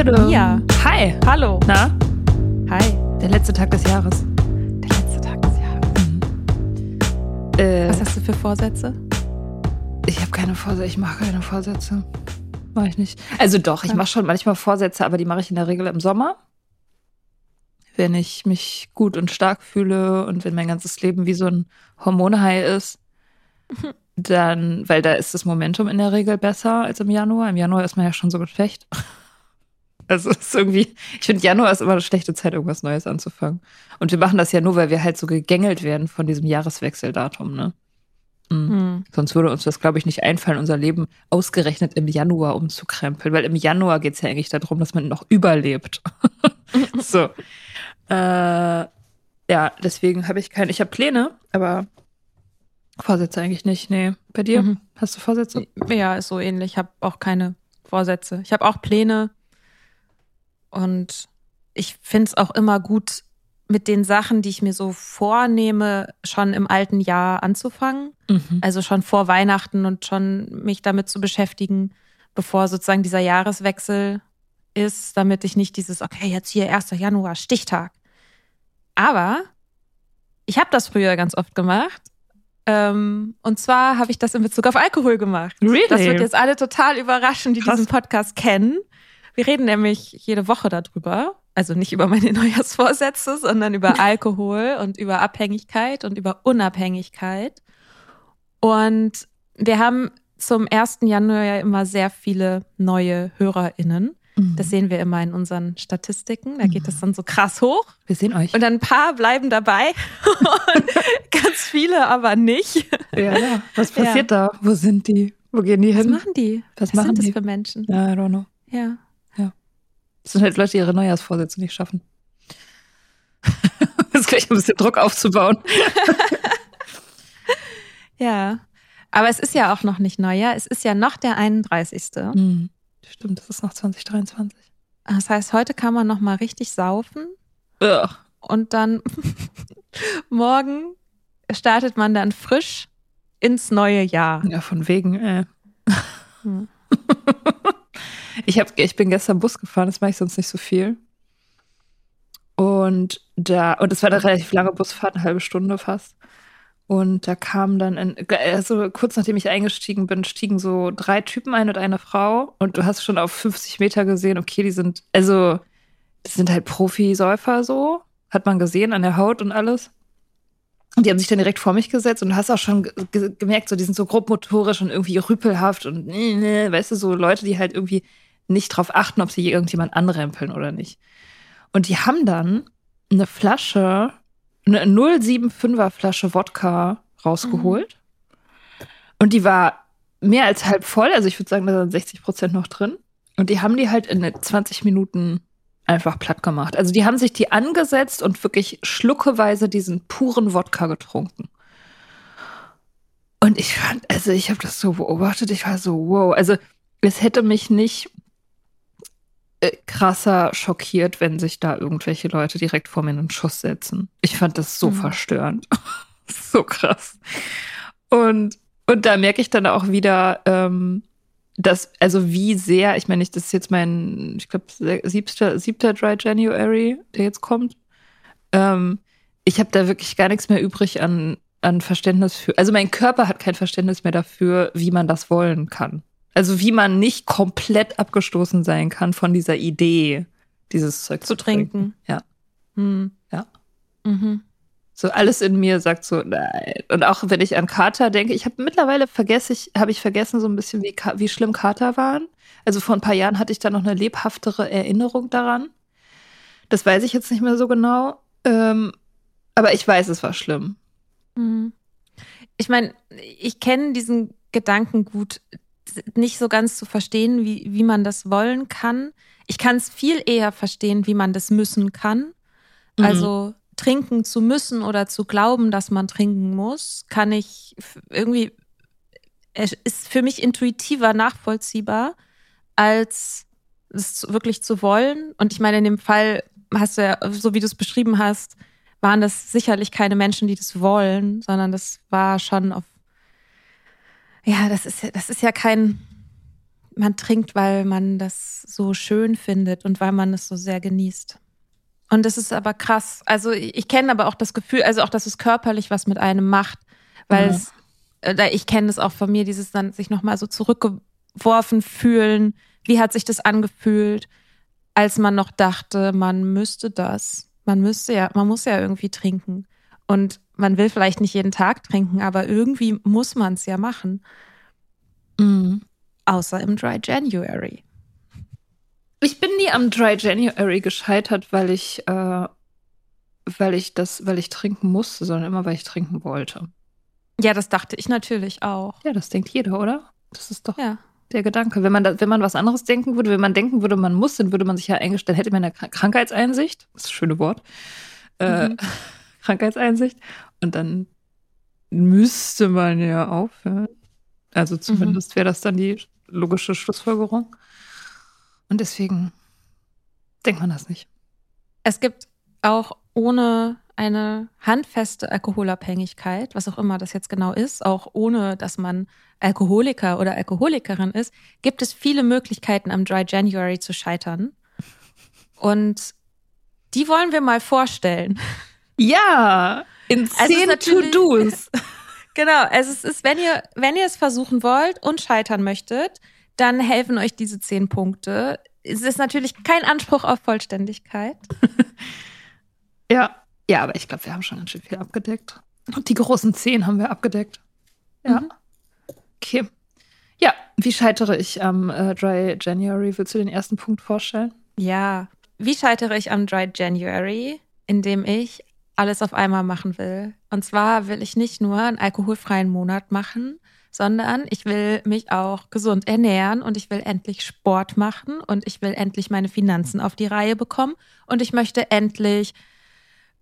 Ja. Hi. Hallo. Na, Hi. der letzte Tag des Jahres. Der letzte Tag des Jahres. Äh, Was hast du für Vorsätze? ich habe keine Vorsätze. Ich mache keine Vorsätze. Mache ich nicht. Also doch, ich mache schon manchmal Vorsätze, aber die mache ich in der Regel im Sommer. Wenn ich mich gut und stark fühle und wenn mein ganzes Leben wie so ein Hormonhai ist, dann, weil da ist das Momentum in der Regel besser als im Januar. Im Januar ist man ja schon so geschwächt. Also es ist irgendwie, ich finde, Januar ist immer eine schlechte Zeit, irgendwas Neues anzufangen. Und wir machen das ja nur, weil wir halt so gegängelt werden von diesem Jahreswechseldatum, ne? Mhm. Hm. Sonst würde uns das, glaube ich, nicht einfallen, unser Leben ausgerechnet im Januar umzukrempeln. Weil im Januar geht es ja eigentlich darum, dass man noch überlebt. so. Äh, ja, deswegen habe ich keine, ich habe Pläne, aber Vorsätze eigentlich nicht. Nee. Bei dir? Mhm. Hast du Vorsätze? Ja, ist so ähnlich. Ich habe auch keine Vorsätze. Ich habe auch Pläne. Und ich finde es auch immer gut, mit den Sachen, die ich mir so vornehme, schon im alten Jahr anzufangen. Mhm. Also schon vor Weihnachten und schon mich damit zu beschäftigen, bevor sozusagen dieser Jahreswechsel ist, damit ich nicht dieses, okay, jetzt hier 1. Januar, Stichtag. Aber ich habe das früher ganz oft gemacht. Ähm, und zwar habe ich das in Bezug auf Alkohol gemacht. Really? Das wird jetzt alle total überraschen, die Krass. diesen Podcast kennen. Wir reden nämlich jede Woche darüber. also nicht über meine Neujahrsvorsätze, sondern über Alkohol und über Abhängigkeit und über Unabhängigkeit. Und wir haben zum 1. Januar ja immer sehr viele neue HörerInnen. Mhm. Das sehen wir immer in unseren Statistiken. Da geht das dann so krass hoch. Wir sehen euch. Und ein paar bleiben dabei und ganz viele aber nicht. Ja, ja. Was passiert da? Wo sind die? Wo gehen die Was hin? machen die? Was Was, machen sind das die? für Menschen? Ja, I don't know. Ja. Das sind halt Leute, die ihre Neujahrsvorsätze nicht schaffen. das ist gleich ein bisschen Druck aufzubauen. Ja. Aber es ist ja auch noch nicht Neujahr. Es ist ja noch der 31. Hm. Stimmt, das ist noch 2023. Das heißt, heute kann man noch mal richtig saufen Ugh. und dann morgen startet man dann frisch ins neue Jahr. Ja, von wegen, äh. Hm. Ich, hab, ich bin gestern Bus gefahren, das mache ich sonst nicht so viel. Und da, und es war eine relativ lange Busfahrt, eine halbe Stunde fast. Und da kam dann, ein, also kurz nachdem ich eingestiegen bin, stiegen so drei Typen ein und eine Frau. Und du hast schon auf 50 Meter gesehen, okay, die sind, also, das sind halt Profisäufer so. Hat man gesehen an der Haut und alles. Und die haben sich dann direkt vor mich gesetzt und du hast auch schon ge- ge gemerkt, so, die sind so grobmotorisch und irgendwie rüpelhaft und, weißt du, so Leute, die halt irgendwie nicht drauf achten, ob sie irgendjemand anrempeln oder nicht. Und die haben dann eine Flasche, eine 075er Flasche Wodka rausgeholt. Und die war mehr als halb voll. Also ich würde sagen, da sind 60 Prozent noch drin. Und die haben die halt in 20 Minuten einfach platt gemacht. Also die haben sich die angesetzt und wirklich schluckeweise diesen puren Wodka getrunken. Und ich fand, also ich habe das so beobachtet, ich war so, wow. Also es hätte mich nicht äh, krasser schockiert, wenn sich da irgendwelche Leute direkt vor mir einen Schuss setzen. Ich fand das so Mhm. verstörend. so krass. Und, und da merke ich dann auch wieder, ähm, dass, also wie sehr, ich meine, ich, das ist jetzt mein, ich glaube, siebter, siebter Dry January, der jetzt kommt. Ähm, ich habe da wirklich gar nichts mehr übrig an, an Verständnis für. Also mein Körper hat kein Verständnis mehr dafür, wie man das wollen kann. Also wie man nicht komplett abgestoßen sein kann von dieser Idee, dieses Zeug Zu trinken. Ja. Hm. Ja. Mhm. So alles in mir sagt so, nein. Und auch wenn ich an Kater denke, ich habe mittlerweile vergesse ich, habe ich vergessen so ein bisschen, wie, wie schlimm Kater waren. Also vor ein paar Jahren hatte ich da noch eine lebhaftere Erinnerung daran. Das weiß ich jetzt nicht mehr so genau. Ähm, aber ich weiß, es war schlimm. Mhm. Ich meine, ich kenne diesen Gedanken gut, nicht so ganz zu verstehen, wie, wie man das wollen kann. Ich kann es viel eher verstehen, wie man das müssen kann. Mhm. Also trinken zu müssen oder zu glauben, dass man trinken muss, kann ich irgendwie, es ist für mich intuitiver nachvollziehbar, als es wirklich zu wollen. Und ich meine, in dem Fall hast du ja, so wie du es beschrieben hast, waren das sicherlich keine Menschen, die das wollen, sondern das war schon auf, ja, das ist ja, das ist ja kein, man trinkt, weil man das so schön findet und weil man es so sehr genießt. Und das ist aber krass. Also ich, kenne aber auch das Gefühl, also auch, dass es körperlich was mit einem macht, weil Mhm. es, äh, ich kenne es auch von mir, dieses dann sich nochmal so zurückgeworfen fühlen. Wie hat sich das angefühlt, als man noch dachte, man müsste das? Man müsste ja, man muss ja irgendwie trinken. Und man will vielleicht nicht jeden Tag trinken, aber irgendwie muss man es ja machen. Mhm. Außer im Dry January. Ich bin nie am Dry January gescheitert, weil ich, äh, weil ich das, weil ich trinken musste, sondern immer, weil ich trinken wollte. Ja, das dachte ich natürlich auch. Ja, das denkt jeder, oder? Das ist doch Ja. der Gedanke. Wenn man, da, wenn man was anderes denken würde, wenn man denken würde, man muss, dann würde man sich ja eingestellt, hätte man eine Krank- Krankheitseinsicht, das ist das schöne Wort, äh, Mhm. Krankheitseinsicht, und dann müsste man ja aufhören. Also zumindest wäre das dann die logische Schlussfolgerung. Und deswegen denkt man das nicht. Es gibt auch ohne eine handfeste Alkoholabhängigkeit, was auch immer das jetzt genau ist, auch ohne dass man Alkoholiker oder Alkoholikerin ist, gibt es viele Möglichkeiten am Dry January zu scheitern. Und die wollen wir mal vorstellen. Ja, in zehn To-Dos. Genau, also es ist, wenn ihr, wenn ihr es versuchen wollt und scheitern möchtet, dann helfen euch diese zehn Punkte. es ist natürlich kein Anspruch auf Vollständigkeit. ja, ja, aber ich glaube, wir haben schon ganz schön viel abgedeckt. Und die großen zehn haben wir abgedeckt. Ja. Mhm. Okay. Ja, wie scheitere ich am äh, Dry January? Willst du den ersten Punkt vorstellen? Ja. Wie scheitere ich am Dry January? Indem ich alles auf einmal machen will. Und zwar will ich nicht nur einen alkoholfreien Monat machen, sondern ich will mich auch gesund ernähren und ich will endlich Sport machen und ich will endlich meine Finanzen auf die Reihe bekommen und ich möchte endlich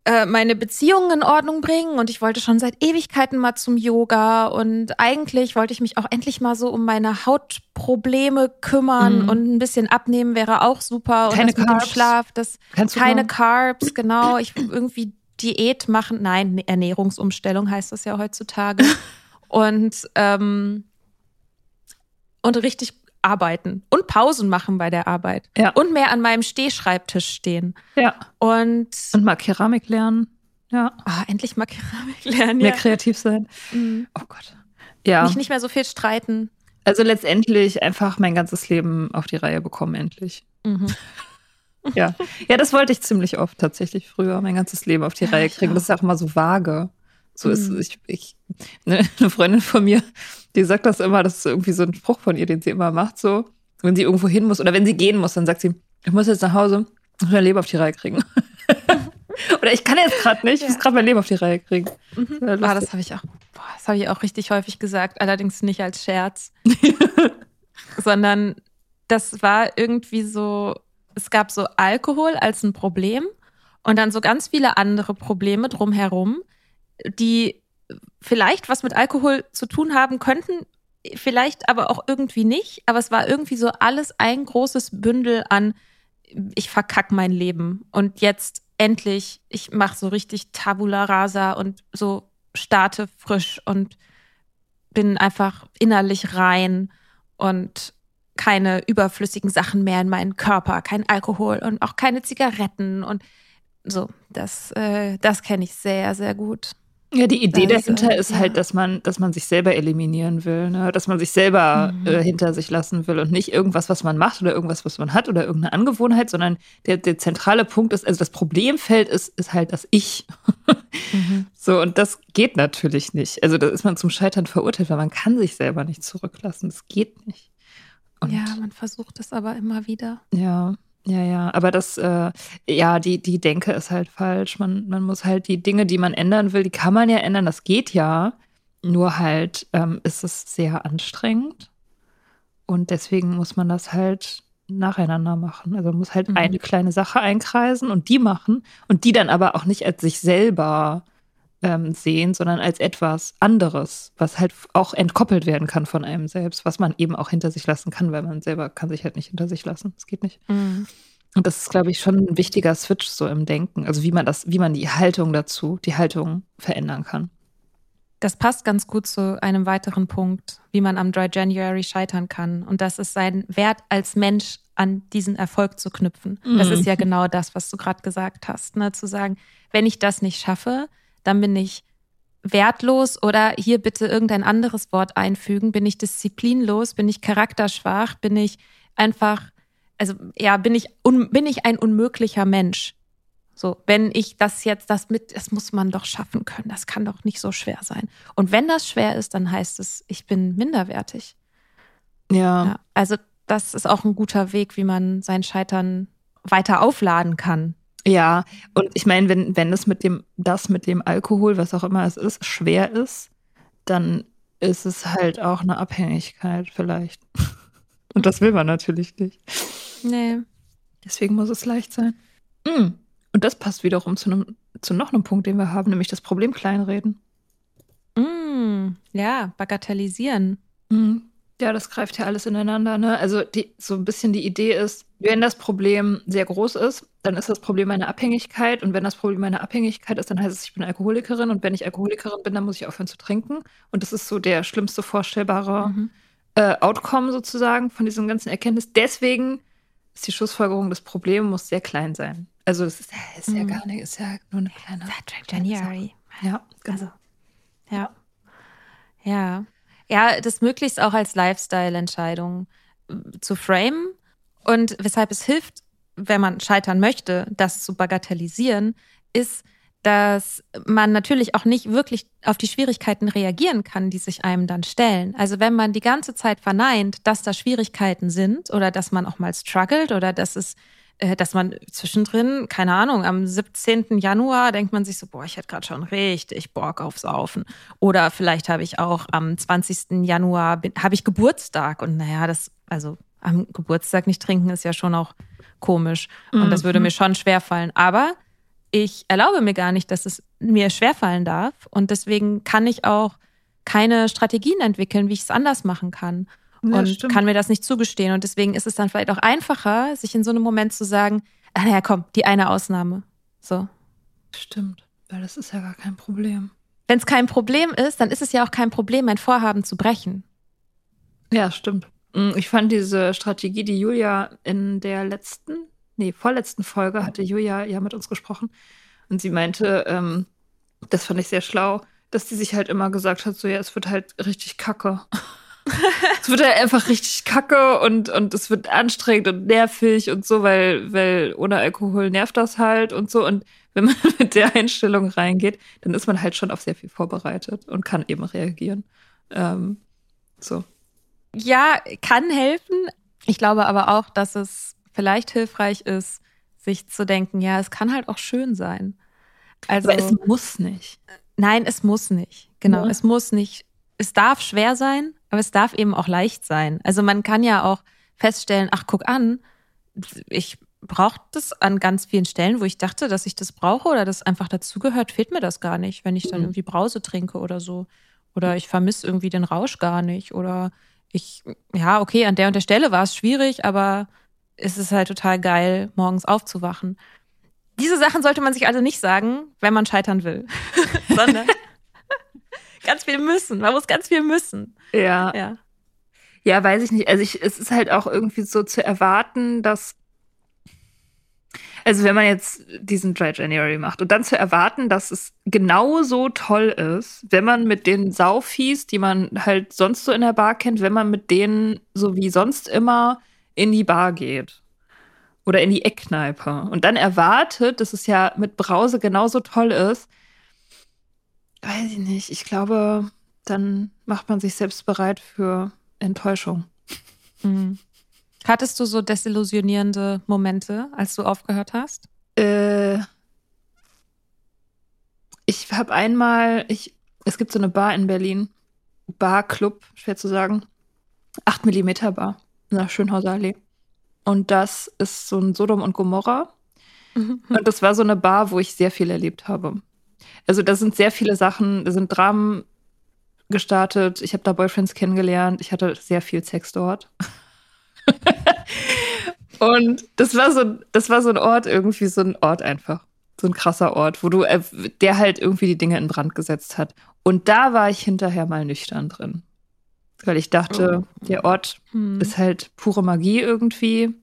äh, meine Beziehungen in Ordnung bringen und ich wollte schon seit Ewigkeiten mal zum Yoga und eigentlich wollte ich mich auch endlich mal so um meine Hautprobleme kümmern mhm. und ein bisschen abnehmen wäre auch super keine und das Carbs. Schlaf, das keine Carbs, genau, ich irgendwie Diät machen, nein, Ernährungsumstellung heißt das ja heutzutage und ähm, und richtig arbeiten und Pausen machen bei der Arbeit. Ja. Und mehr an meinem Stehschreibtisch stehen. Ja. Und, und mal Keramik lernen. Ja. Oh, endlich mal Keramik lernen. Mehr ja. kreativ sein. Mhm. Oh Gott. Ja. Mich nicht mehr so viel streiten. Also letztendlich einfach mein ganzes Leben auf die Reihe bekommen, endlich. Mhm. Ja. Ja, das wollte ich ziemlich oft tatsächlich früher, mein ganzes Leben auf die Ja, Reihe kriegen. Das ist ja auch immer so vage. So ist Mhm. ich, ich ne, eine Freundin von mir, die sagt das immer, das ist irgendwie so ein Spruch von ihr, den sie immer macht, so, wenn sie irgendwo hin muss oder wenn sie gehen muss, dann sagt sie, ich muss jetzt nach Hause und mein Leben auf die Reihe kriegen. oder ich kann jetzt gerade nicht, ich muss gerade mein Leben auf die Reihe kriegen. Mhm. Ja, Ah, das habe ich auch. Boah, das habe ich auch richtig häufig gesagt, allerdings nicht als Scherz, sondern das war irgendwie so. Es gab so Alkohol als ein Problem und dann so ganz viele andere Probleme drumherum, die vielleicht was mit Alkohol zu tun haben könnten, vielleicht aber auch irgendwie nicht. Aber es war irgendwie so alles ein großes Bündel an, ich verkack mein Leben und jetzt endlich, ich mache so richtig Tabula rasa und so starte frisch und bin einfach innerlich rein und keine überflüssigen Sachen mehr in meinen Körper, kein Alkohol und auch keine Zigaretten und so. Das, äh, das kenne ich sehr, sehr gut. Ja, die Idee Das, dahinter ist ja. halt, dass man, dass man sich selber eliminieren will, ne? dass man sich selber Mhm. äh, hinter sich lassen will und nicht irgendwas, was man macht oder irgendwas, was man hat oder irgendeine Angewohnheit, sondern der, der zentrale Punkt ist, also das Problemfeld ist, ist halt das Ich. So, und das geht natürlich nicht. Also da ist man zum Scheitern verurteilt, weil man kann sich selber nicht zurücklassen. Das geht nicht. Und ja, man versucht es aber immer wieder. ja, ja, ja. Aber das, äh, ja, die, die Denke ist halt falsch. Man, man muss halt die Dinge, die man ändern will, die kann man ja ändern, das geht ja. Nur halt ähm, ist es sehr anstrengend. Und deswegen muss man das halt nacheinander machen. Also man muss halt Mhm. eine kleine Sache einkreisen und die machen und die dann aber auch nicht als sich selber ähm, sehen, sondern als etwas anderes, was halt auch entkoppelt werden kann von einem selbst, was man eben auch hinter sich lassen kann, weil man selber kann sich halt nicht hinter sich lassen. Das geht nicht. Mhm. Und das ist, glaube ich, schon ein wichtiger Switch so im Denken. Also wie man das, wie man die Haltung dazu, die Haltung verändern kann. Das passt ganz gut zu einem weiteren Punkt, wie man am Dry January scheitern kann. Und das ist sein Wert als Mensch an diesen Erfolg zu knüpfen. Das Mhm. ist ja genau das, was du gerade gesagt hast. Ne? Zu sagen, wenn ich das nicht schaffe, dann bin ich wertlos oder hier bitte irgendein anderes Wort einfügen. Bin ich disziplinlos? Bin ich charakterschwach? Bin ich einfach, also ja, bin ich, un, bin ich ein unmöglicher Mensch? So, wenn ich das jetzt, das mit, das muss man doch schaffen können. Das kann doch nicht so schwer sein. Und wenn das schwer ist, dann heißt es, ich bin minderwertig. Ja. Ja, also das ist auch ein guter Weg, wie man sein Scheitern weiter aufladen kann. Ja, und ich meine, wenn, wenn das mit dem, das mit dem Alkohol, was auch immer es ist, schwer ist, dann ist es halt auch eine Abhängigkeit vielleicht. Und das will man natürlich nicht. Nee. Deswegen muss es leicht sein. Mm. Und das passt wiederum zu, einem, zu noch einem Punkt, den wir haben, nämlich das Problem kleinreden. Mm, ja, bagatellisieren. Mhm. Ja, das greift ja alles ineinander. Ne? Also die, so ein bisschen die Idee ist, wenn das Problem sehr groß ist, dann ist das Problem eine Abhängigkeit. Und wenn das Problem eine Abhängigkeit ist, dann heißt es, ich bin Alkoholikerin. Und wenn ich Alkoholikerin bin, dann muss ich aufhören zu trinken. Und das ist so der schlimmste vorstellbare Mhm. äh, Outcome sozusagen von diesem ganzen Erkenntnis. Deswegen ist die Schlussfolgerung, das Problem muss sehr klein sein. Also es ist, ist ja Mhm. gar nicht, ist ja nur eine kleine. January. Ja, genau. Also, ja. Ja. Ja, das möglichst auch als Lifestyle-Entscheidung äh, zu framen Und weshalb es hilft, wenn man scheitern möchte, das zu bagatellisieren, ist, dass man natürlich auch nicht wirklich auf die Schwierigkeiten reagieren kann, die sich einem dann stellen. Also wenn man die ganze Zeit verneint, dass da Schwierigkeiten sind oder dass man auch mal struggelt oder dass es dass man zwischendrin, keine Ahnung, am 17. Januar denkt man sich so, boah, ich hätte gerade schon richtig Bock aufs Saufen. Oder vielleicht habe ich auch am 20. Januar, habe ich Geburtstag und naja, das, also am Geburtstag nicht trinken ist ja schon auch komisch. Und das würde mhm. mir schon schwerfallen. Aber ich erlaube mir gar nicht, dass es mir schwerfallen darf. Und deswegen kann ich auch keine Strategien entwickeln, wie ich es anders machen kann. Ja, und stimmt. kann mir das nicht zugestehen. Und deswegen ist es dann vielleicht auch einfacher, sich in so einem Moment zu sagen, ah, naja, komm, die eine Ausnahme. So. Stimmt, weil das ist ja gar kein Problem. Wenn es kein Problem ist, dann ist es ja auch kein Problem, mein Vorhaben zu brechen. Ja, stimmt. Mm, ich fand diese Strategie, die Julia in der letzten nee, vorletzten Folge hatte Julia ja mit uns gesprochen und sie meinte, ähm, das fand ich sehr schlau, dass sie sich halt immer gesagt hat, so ja, es wird halt richtig kacke. Es wird halt einfach richtig kacke und, und es wird anstrengend und nervig und so, weil, weil ohne Alkohol nervt das halt und so. Und wenn man mit der Einstellung reingeht, dann ist man halt schon auf sehr viel vorbereitet und kann eben reagieren. Ähm, so. Ja, kann helfen. Ich glaube aber auch, dass es vielleicht hilfreich ist, sich zu denken, ja, es kann halt auch schön sein. Also Aber es muss nicht. Nein, es muss nicht. Genau, ja. es muss nicht. Es darf schwer sein, aber es darf eben auch leicht sein. Also man kann ja auch feststellen, ach, guck an, ich brauche das an ganz vielen Stellen, wo ich dachte, dass ich das brauche oder das einfach dazugehört, fehlt mir das gar nicht, wenn ich dann mhm. irgendwie Brause trinke oder so. Oder ich vermisse irgendwie den Rausch gar nicht. Oder ich, ja, okay, an der und der Stelle war es schwierig, aber ist es halt total geil, morgens aufzuwachen. Diese Sachen sollte man sich also nicht sagen, wenn man scheitern will, sondern ganz viel müssen. Man muss ganz viel müssen. Ja. Ja, ja weiß ich nicht. Also ich, es ist halt auch irgendwie so zu erwarten, dass also wenn man jetzt diesen Dry January macht und dann zu erwarten, dass es genauso toll ist, wenn man mit den Saufies, die man halt sonst so in der Bar kennt, wenn man mit denen so wie sonst immer in die Bar geht oder in die Eckkneipe und dann erwartet, dass es ja mit Brause genauso toll ist, weiß ich nicht. Ich glaube, dann macht man sich selbst bereit für Enttäuschung. Mhm. Hattest du so desillusionierende Momente, als du aufgehört hast? Äh, ich habe einmal, ich, es gibt so eine Bar in Berlin, Bar Club, schwer zu sagen, 8 mm Bar nach Schönhauser Allee. Und das ist so ein Sodom und Gomorra. Mhm. Und das war so eine Bar, wo ich sehr viel erlebt habe. Also da sind sehr viele Sachen, da sind Dramen gestartet. Ich habe da Boyfriends kennengelernt. Ich hatte sehr viel Sex dort. und das war so, das war so ein Ort irgendwie, so ein Ort einfach. So ein krasser Ort, wo du, äh, der halt irgendwie die Dinge in Brand gesetzt hat. Und da war ich hinterher mal nüchtern drin weil ich dachte, oh. der Ort hm. ist halt pure Magie irgendwie.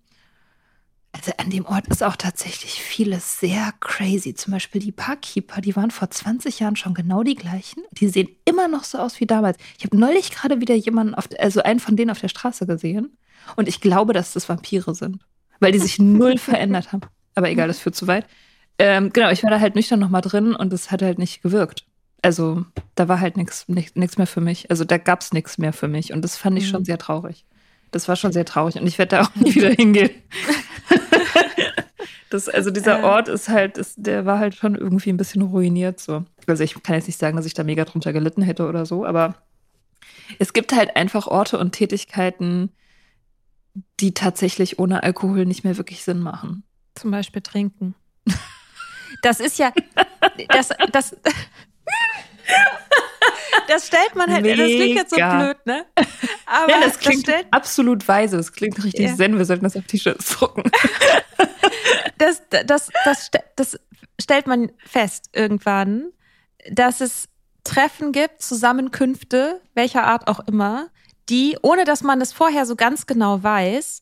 Also an dem Ort ist auch tatsächlich vieles sehr crazy. Zum Beispiel die Parkkeeper, die waren vor 20 Jahren schon genau die gleichen. Die sehen immer noch so aus wie damals. Ich habe neulich gerade wieder jemanden, auf, also einen von denen auf der Straße gesehen. Und ich glaube, dass das Vampire sind, weil die sich null verändert haben. Aber egal, das führt zu weit. Ähm, genau, ich war da halt nüchtern nochmal drin und es hat halt nicht gewirkt also da war halt nichts mehr für mich. Also da gab es nichts mehr für mich. Und das fand ich mhm. schon sehr traurig. Das war schon sehr traurig. Und ich werde da auch nie wieder hingehen. das, also dieser äh. Ort ist halt, ist, der war halt schon irgendwie ein bisschen ruiniert. So. Also ich kann jetzt nicht sagen, dass ich da mega drunter gelitten hätte oder so, aber es gibt halt einfach Orte und Tätigkeiten, die tatsächlich ohne Alkohol nicht mehr wirklich Sinn machen. Zum Beispiel trinken. Das ist ja, das, das, das stellt man halt, Mega. das klingt jetzt so blöd, ne? Aber ja, das klingt das absolut weise, das klingt richtig ja. zen, wir sollten das auf T-Shirts drucken. Das, das, das, das stellt man fest irgendwann, dass es Treffen gibt, Zusammenkünfte, welcher Art auch immer, die, ohne dass man das vorher so ganz genau weiß,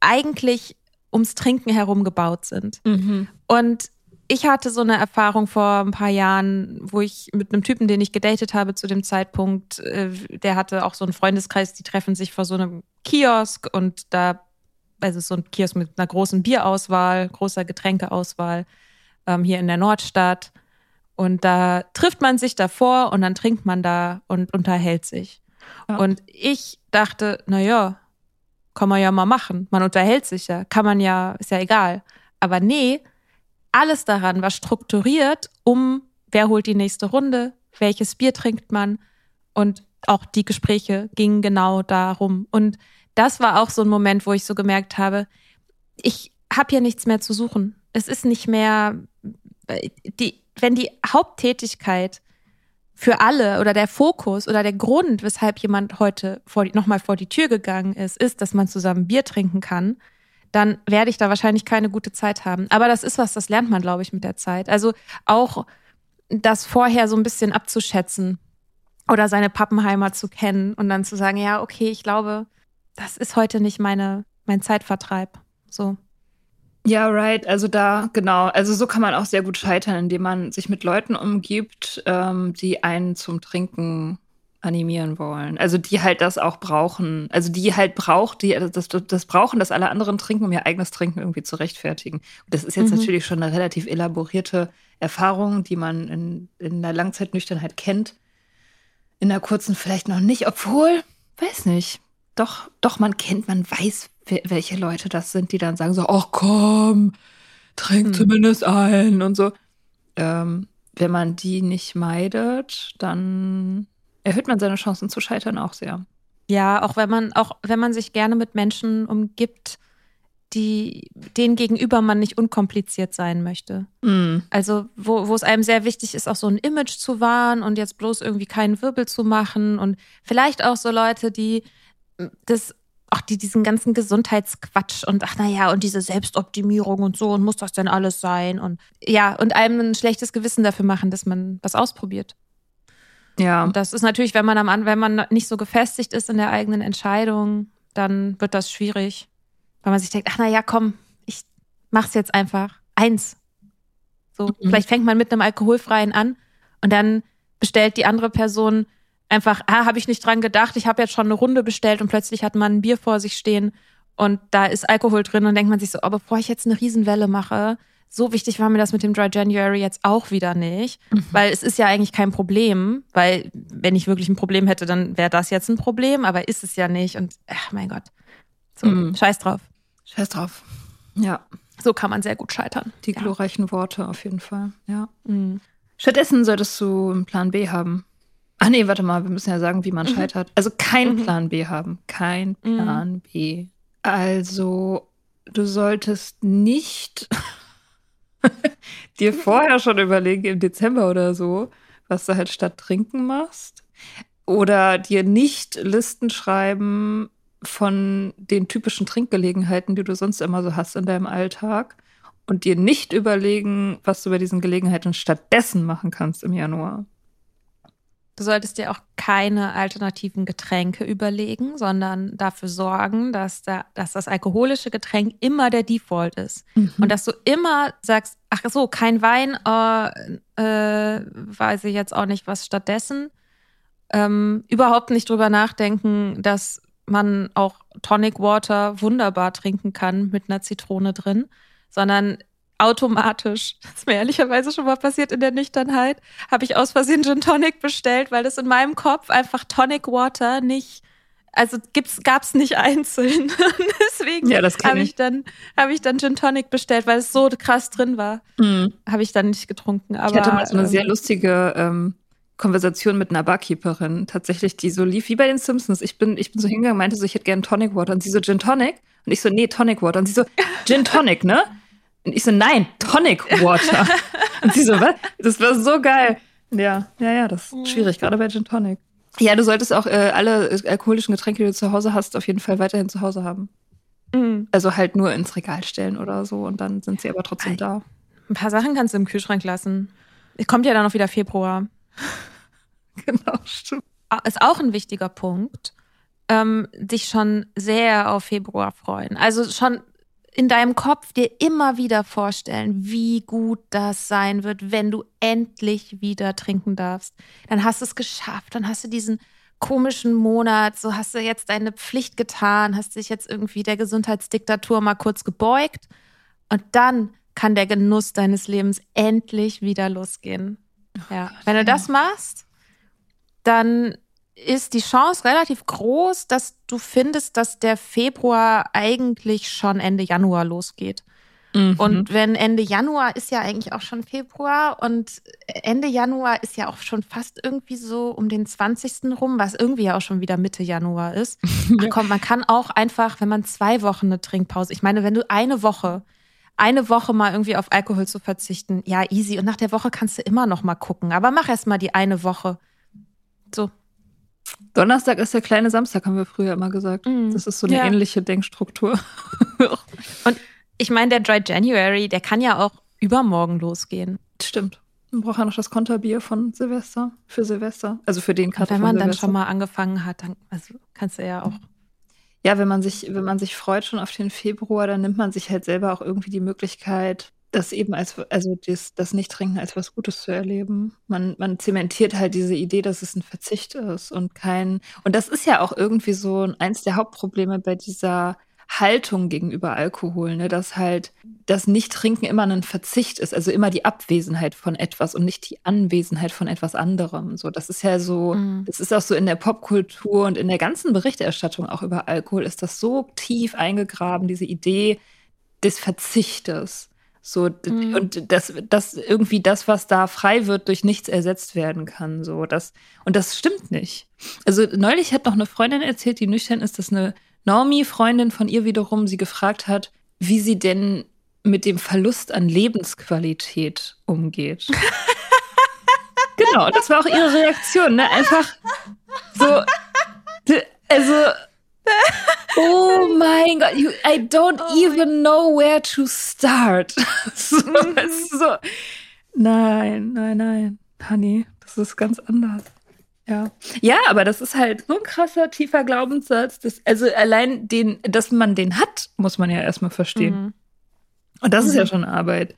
eigentlich ums Trinken herum gebaut sind. Mhm. Und ich hatte so eine Erfahrung vor ein paar Jahren, wo ich mit einem Typen, den ich gedatet habe zu dem Zeitpunkt, äh, der hatte auch so einen Freundeskreis, die treffen sich vor so einem Kiosk und da also so ein Kiosk mit einer großen Bierauswahl, großer Getränkeauswahl ähm, hier in der Nordstadt. Und da trifft man sich davor und dann trinkt man da und unterhält sich. Ja. Und ich dachte, na ja, kann man ja mal machen. Man unterhält sich ja, kann man ja, ist ja egal. Aber nee, alles daran war strukturiert, um wer holt die nächste Runde, welches Bier trinkt man und auch die Gespräche gingen genau darum. Und das war auch so ein Moment, wo ich so gemerkt habe, ich habe hier nichts mehr zu suchen. Es ist nicht mehr die, wenn die Haupttätigkeit für alle oder der Fokus oder der Grund, weshalb jemand heute nochmal vor die Tür gegangen ist, ist, dass man zusammen Bier trinken kann, dann werde ich da wahrscheinlich keine gute Zeit haben. Aber das ist was, das lernt man, glaube ich, mit der Zeit. Also auch das vorher so ein bisschen abzuschätzen oder seine Pappenheimer zu kennen und dann zu sagen, ja, okay, ich glaube, das ist heute nicht meine, mein Zeitvertreib. So. Ja, right. Also da, genau. Also so kann man auch sehr gut scheitern, indem man sich mit Leuten umgibt, ähm, die einen zum Trinken animieren wollen. Also die halt das auch brauchen. Also die halt braucht, die das, das brauchen, dass alle anderen trinken, um ihr eigenes Trinken irgendwie zu rechtfertigen. Das ist jetzt mhm. natürlich schon eine relativ elaborierte Erfahrung, die man in, in der Langzeitnüchternheit kennt. In der kurzen vielleicht noch nicht, obwohl, weiß nicht. Doch, doch, man kennt, man weiß, welche Leute das sind, die dann sagen so, ach komm, trink hm. zumindest ein und so. Ähm, wenn man die nicht meidet, dann erhöht man seine Chancen zu scheitern auch sehr. Ja, auch wenn man, auch wenn man sich gerne mit Menschen umgibt, die, denen gegenüber man nicht unkompliziert sein möchte. Mm. Also, wo, wo es einem sehr wichtig ist, auch so ein Image zu wahren und jetzt bloß irgendwie keinen Wirbel zu machen und vielleicht auch so Leute, die das auch die, diesen ganzen Gesundheitsquatsch und ach naja, und diese Selbstoptimierung und so und muss das denn alles sein und ja, und einem ein schlechtes Gewissen dafür machen, dass man was ausprobiert. Ja. Und das ist natürlich, wenn man am wenn man nicht so gefestigt ist in der eigenen Entscheidung, dann wird das schwierig. Weil man sich denkt, ach naja, komm, ich mach's jetzt einfach. Eins. So, mhm. vielleicht fängt man mit einem alkoholfreien an und dann bestellt die andere Person einfach, ah, habe ich nicht dran gedacht, ich habe jetzt schon eine Runde bestellt und plötzlich hat man ein Bier vor sich stehen und da ist Alkohol drin und denkt man sich so, oh, bevor ich jetzt eine Riesenwelle mache, so wichtig war mir das mit dem Dry January jetzt auch wieder nicht, mhm. weil es ist ja eigentlich kein Problem, weil wenn ich wirklich ein Problem hätte, dann wäre das jetzt ein Problem, aber ist es ja nicht und ach mein Gott, so mhm. scheiß drauf. Scheiß drauf. Ja. So kann man sehr gut scheitern. Die ja. glorreichen Worte auf jeden Fall, ja. Mhm. Stattdessen solltest du einen Plan B haben. Ach nee, warte mal, wir müssen ja sagen, wie man mhm. scheitert. Also kein mhm. Plan B haben. Kein mhm. Plan. B. Also, du solltest nicht dir vorher schon überlegen, im Dezember oder so, was du halt statt trinken machst. Oder dir nicht Listen schreiben von den typischen Trinkgelegenheiten, die du sonst immer so hast in deinem Alltag. Und dir nicht überlegen, was du bei diesen Gelegenheiten stattdessen machen kannst im Januar. Du solltest dir auch keine alternativen Getränke überlegen, sondern dafür sorgen, dass, da, dass das alkoholische Getränk immer der Default ist. Mhm. Und dass du immer sagst, ach so, kein Wein, äh, äh, weiß ich jetzt auch nicht, was stattdessen. Ähm, überhaupt nicht drüber nachdenken, dass man auch Tonic Water wunderbar trinken kann mit einer Zitrone drin, sondern automatisch, das ist mir ehrlicherweise schon mal passiert in der Nüchternheit, habe ich aus Versehen Gin Tonic bestellt, weil das in meinem Kopf einfach Tonic Water nicht, also gibt's, gab's nicht einzeln. Deswegen ja, habe ich. ich dann, habe ich dann Gin Tonic bestellt, weil es so krass drin war. Mhm. Habe ich dann nicht getrunken. Aber, ich hatte mal so eine ähm, sehr lustige ähm, Konversation mit einer Barkeeperin, tatsächlich, die so lief wie bei den Simpsons. Ich bin, ich bin so hingegangen, meinte so, ich hätte gerne Tonic Water. Und sie so, Gin Tonic? Und ich so, nee, Tonic Water. Und sie so, Gin Tonic, ne? Und ich so, nein, Tonic Water. und sie so, was? Das war so geil. Ja, ja, ja, das ist schwierig, gerade bei Gin Tonic. Ja, du solltest auch äh, alle alkoholischen Getränke, die du zu Hause hast, auf jeden Fall weiterhin zu Hause haben. Mhm. Also halt nur ins Regal stellen oder so und dann sind sie aber trotzdem da. Ein paar Sachen kannst du im Kühlschrank lassen. Kommt ja dann noch wieder Februar. genau, stimmt. Ist auch ein wichtiger Punkt. Ähm, dich schon sehr auf Februar freuen. Also schon in deinem Kopf dir immer wieder vorstellen, wie gut das sein wird, wenn du endlich wieder trinken darfst. Dann hast du es geschafft, dann hast du diesen komischen Monat, so hast du jetzt deine Pflicht getan, hast dich jetzt irgendwie der Gesundheitsdiktatur mal kurz gebeugt und dann kann der Genuss deines Lebens endlich wieder losgehen. Oh ja, Gott, wenn du das machst, dann ist die Chance relativ groß, dass du findest, dass der Februar eigentlich schon Ende Januar losgeht. Mhm. Und wenn Ende Januar ist ja eigentlich auch schon Februar und Ende Januar ist ja auch schon fast irgendwie so um den 20. rum, was irgendwie ja auch schon wieder Mitte Januar ist. ja. Komm, man kann auch einfach, wenn man zwei Wochen eine Trinkpause, ich meine, wenn du eine Woche eine Woche mal irgendwie auf Alkohol zu verzichten, ja, easy. Und nach der Woche kannst du immer noch mal gucken. Aber mach erst mal die eine Woche. So. Donnerstag ist der kleine Samstag, haben wir früher immer gesagt. Mm, das ist so eine ja. ähnliche Denkstruktur. Und ich meine, der Dry January, der kann ja auch übermorgen losgehen. Stimmt. Man braucht ja noch das Konterbier von Silvester, für Silvester. Also für den Kater Wenn man dann schon mal angefangen hat, dann also kannst du ja auch. Ja, wenn man sich, wenn man sich freut schon auf den Februar, dann nimmt man sich halt selber auch irgendwie die Möglichkeit, das eben als, also das, das Nicht-Trinken als was Gutes zu erleben. Man, man zementiert halt diese Idee, dass es ein Verzicht ist und kein, und das ist ja auch irgendwie so eins der Hauptprobleme bei dieser Haltung gegenüber Alkohol, ne, dass halt das Nicht-Trinken immer ein Verzicht ist, also immer die Abwesenheit von etwas und nicht die Anwesenheit von etwas anderem. So, das ist ja so, mhm. das ist auch so in der Popkultur und in der ganzen Berichterstattung auch über Alkohol ist das so tief eingegraben, diese Idee des Verzichtes. So, mhm. und das, das irgendwie das, was da frei wird, durch nichts ersetzt werden kann. So, das, und das stimmt nicht. Also neulich hat noch eine Freundin erzählt, die nüchtern ist, dass eine Naomi, Freundin von ihr wiederum, sie gefragt hat, wie sie denn mit dem Verlust an Lebensqualität umgeht. genau, das war auch ihre Reaktion, ne? Einfach so, also, oh mein Gott, you, I don't oh even know where to start. so, mhm. so, nein, nein, nein, Honey, das ist ganz anders. Ja. Ja, aber das ist halt so ein krasser, tiefer Glaubenssatz. Dass, also allein den, dass man den hat, muss man ja erstmal verstehen. Mhm. Und das mhm. ist ja mhm. schon Arbeit.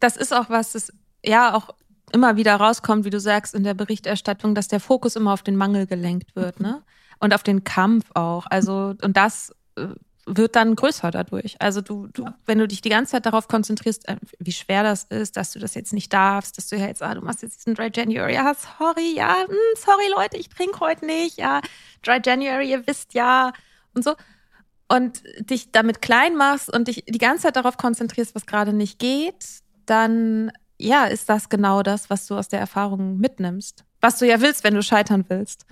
Das ist auch was, das ja auch immer wieder rauskommt, wie du sagst, in der Berichterstattung, dass der Fokus immer auf den Mangel gelenkt wird, ne? Und auf den Kampf auch. Also, und das äh, wird dann größer dadurch. Also du, du, wenn du dich die ganze Zeit darauf konzentrierst, äh, wie schwer das ist, dass du das jetzt nicht darfst, dass du ja jetzt, ah, du machst jetzt diesen Dry January, ja, sorry, ja, mh, hm, sorry Leute, ich trinke heute nicht, ja, Dry January, ihr wisst ja und so. Und dich damit klein machst und dich die ganze Zeit darauf konzentrierst, was gerade nicht geht, dann ja, ist das genau das, was du aus der Erfahrung mitnimmst. Was du ja willst, wenn du scheitern willst.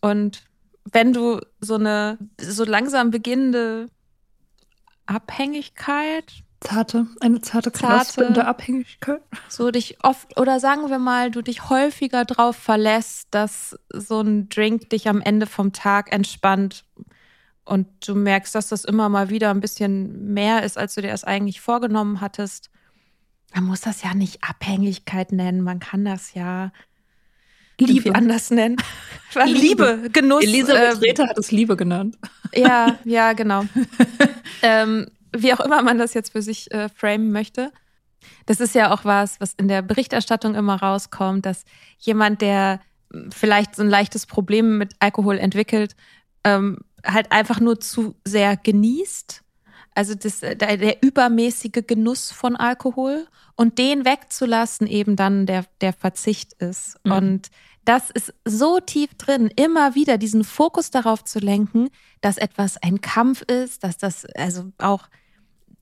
Und wenn du so eine so langsam beginnende Abhängigkeit. Zarte, eine zarte, zarte Abhängigkeit. So dich oft, oder sagen wir mal, du dich häufiger drauf verlässt, dass so ein Drink dich am Ende vom Tag entspannt und du merkst, dass das immer mal wieder ein bisschen mehr ist, als du dir das eigentlich vorgenommen hattest. Man muss das ja nicht Abhängigkeit nennen, man kann das ja Liebe anders nennen. Liebe. Liebe, Genuss. Elisabeth äh, Rete hat es Liebe genannt. Ja, ja, genau. ähm, wie auch immer man das jetzt für sich äh, framen möchte. Das ist ja auch was, was in der Berichterstattung immer rauskommt, dass jemand, der vielleicht so ein leichtes Problem mit Alkohol entwickelt, ähm, halt einfach nur zu sehr genießt. Also das, der, der übermäßige Genuss von Alkohol und den wegzulassen eben dann der, der Verzicht ist. Mhm. Und das ist so tief drin, immer wieder diesen Fokus darauf zu lenken, dass etwas ein Kampf ist, dass das also auch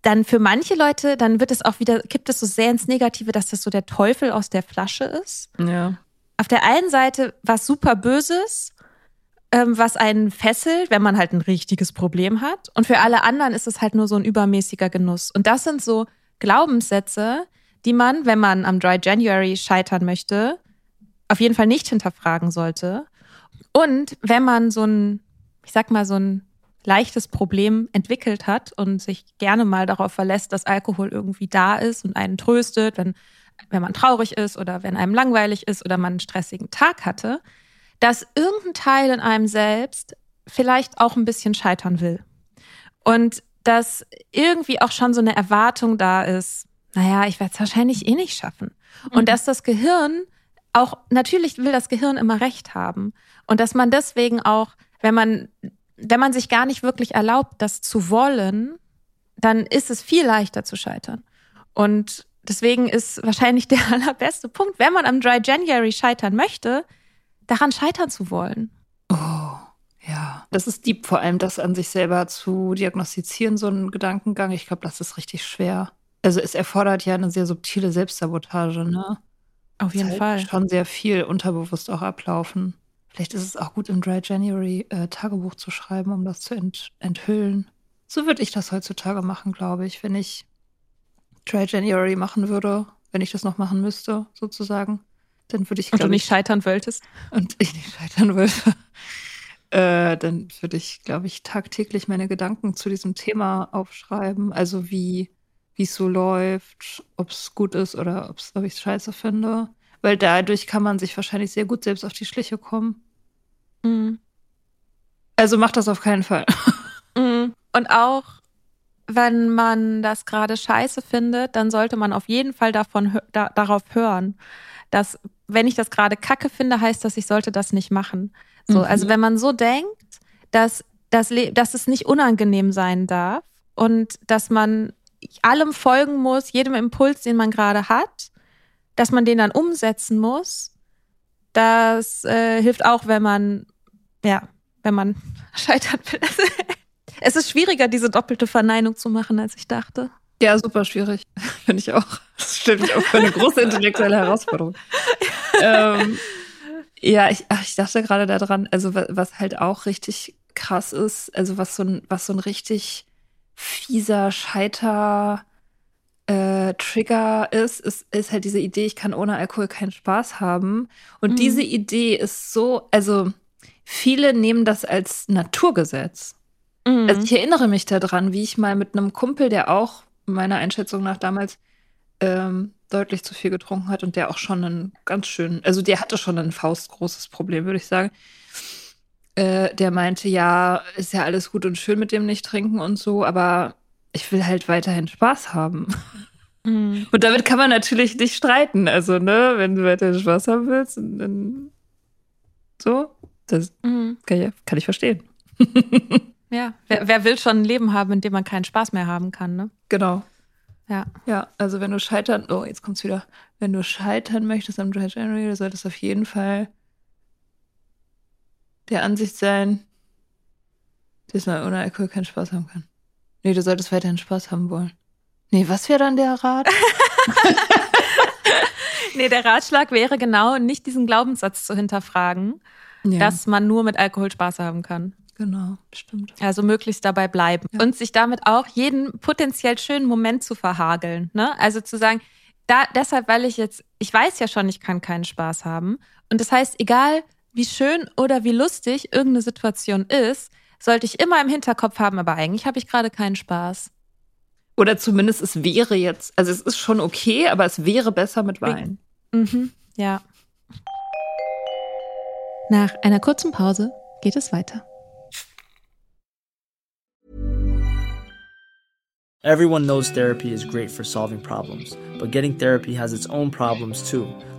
dann für manche Leute, dann wird es auch wieder, kippt es so sehr ins Negative, dass das so der Teufel aus der Flasche ist. Ja. Auf der einen Seite was super Böses, ähm, was einen fesselt, wenn man halt ein richtiges Problem hat. Und für alle anderen ist es halt nur so ein übermäßiger Genuss. Und das sind so Glaubenssätze, die man, wenn man am Dry January scheitern möchte, auf jeden Fall nicht hinterfragen sollte. Und wenn man so ein, ich sag mal, so ein leichtes Problem entwickelt hat und sich gerne mal darauf verlässt, dass Alkohol irgendwie da ist und einen tröstet, wenn, wenn man traurig ist oder wenn einem langweilig ist oder man einen stressigen Tag hatte, dass irgendein Teil in einem selbst vielleicht auch ein bisschen scheitern will. Und dass irgendwie auch schon so eine Erwartung da ist, naja, ich werde es wahrscheinlich eh nicht schaffen. Und mhm. dass das Gehirn auch, natürlich will das Gehirn immer Recht haben. Und dass man deswegen auch, wenn man, wenn man sich gar nicht wirklich erlaubt, das zu wollen, dann ist es viel leichter zu scheitern. Und deswegen ist wahrscheinlich der allerbeste Punkt, wenn man am Dry January scheitern möchte, daran scheitern zu wollen. Oh, ja. Das ist deep, vor allem das an sich selber zu diagnostizieren, so ein Gedankengang. Ich glaube, das ist richtig schwer. Also es erfordert ja eine sehr subtile Selbstsabotage, ne? Auf jeden halt Fall. Schon sehr viel unterbewusst auch ablaufen. Vielleicht ist es auch gut, im Dry January äh, Tagebuch zu schreiben, um das zu ent enthüllen. So würde ich das heutzutage machen, glaube ich, wenn ich Dry January machen würde, wenn ich das noch machen müsste, sozusagen. Dann würde ich. Und du nicht ich, scheitern wolltest. Und ich nicht scheitern wollte. äh, dann würde ich, glaube ich, tagtäglich meine Gedanken zu diesem Thema aufschreiben. Also wie wie es so läuft, ob es gut ist oder ob's, ob ich es scheiße finde. Weil dadurch kann man sich wahrscheinlich sehr gut selbst auf die Schliche kommen. Mhm. Also macht das auf keinen Fall. Mhm. Und auch wenn man das gerade scheiße findet, dann sollte man auf jeden Fall davon da, darauf hören, dass wenn ich das gerade kacke finde, heißt das, ich sollte das nicht machen. So, mhm. also wenn man so denkt, dass, dass, dass es nicht unangenehm sein darf und dass man allem folgen muss, jedem Impuls, den man gerade hat, dass man den dann umsetzen muss. Das äh, hilft auch, wenn man, ja, wenn man scheitern will. es ist schwieriger, diese doppelte Verneinung zu machen, als ich dachte. Ja, super schwierig. Finde ich auch. Das stellt mich auch für eine große intellektuelle Herausforderung. ähm, ja, ich, ach, ich dachte gerade daran, also was, was halt auch richtig krass ist, also was so ein, was so ein richtig fieser Scheiter äh, Trigger ist, ist, ist halt diese Idee, ich kann ohne Alkohol keinen Spaß haben. Und mhm. diese Idee ist so, also viele nehmen das als Naturgesetz. Mhm. Also ich erinnere mich daran, wie ich mal mit einem Kumpel, der auch meiner Einschätzung nach damals ähm, deutlich zu viel getrunken hat und der auch schon einen ganz schönen, also der hatte schon ein faustgroßes Problem, würde ich sagen. Äh, der meinte, ja, ist ja alles gut und schön mit dem nicht trinken und so, aber ich will halt weiterhin Spaß haben. Mhm. Und damit kann man natürlich nicht streiten. Also, ne, wenn du weiterhin Spaß haben willst, dann so, das mhm. kann, ich, kann ich verstehen. ja, wer, wer, will schon ein Leben haben, in dem man keinen Spaß mehr haben kann, ne? Genau. Ja. Ja, also wenn du scheitern, oh, jetzt kommt's wieder. Wenn du scheitern möchtest am Dry January, du solltest auf jeden Fall der Ansicht sein, dass man ohne Alkohol keinen Spaß haben kann. Nee, du solltest weiterhin Spaß haben wollen. Nee, was wäre dann der Rat? nee, der Ratschlag wäre genau, nicht diesen Glaubenssatz zu hinterfragen, ja. dass man nur mit Alkohol Spaß haben kann. Genau, stimmt. Also möglichst dabei bleiben ja. und sich damit auch jeden potenziell schönen Moment zu verhageln. Ne? Also zu sagen, da, deshalb, weil ich jetzt, ich weiß ja schon, ich kann keinen Spaß haben. Und das heißt, egal wie schön oder wie lustig irgendeine Situation ist, sollte ich immer im Hinterkopf haben, aber eigentlich habe ich gerade keinen Spaß. Oder zumindest es wäre jetzt, also es ist schon okay, aber es wäre besser mit Wein. Mhm, ja. Nach einer kurzen Pause geht es weiter. Everyone knows therapy is great for solving problems, but getting therapy has its own problems too.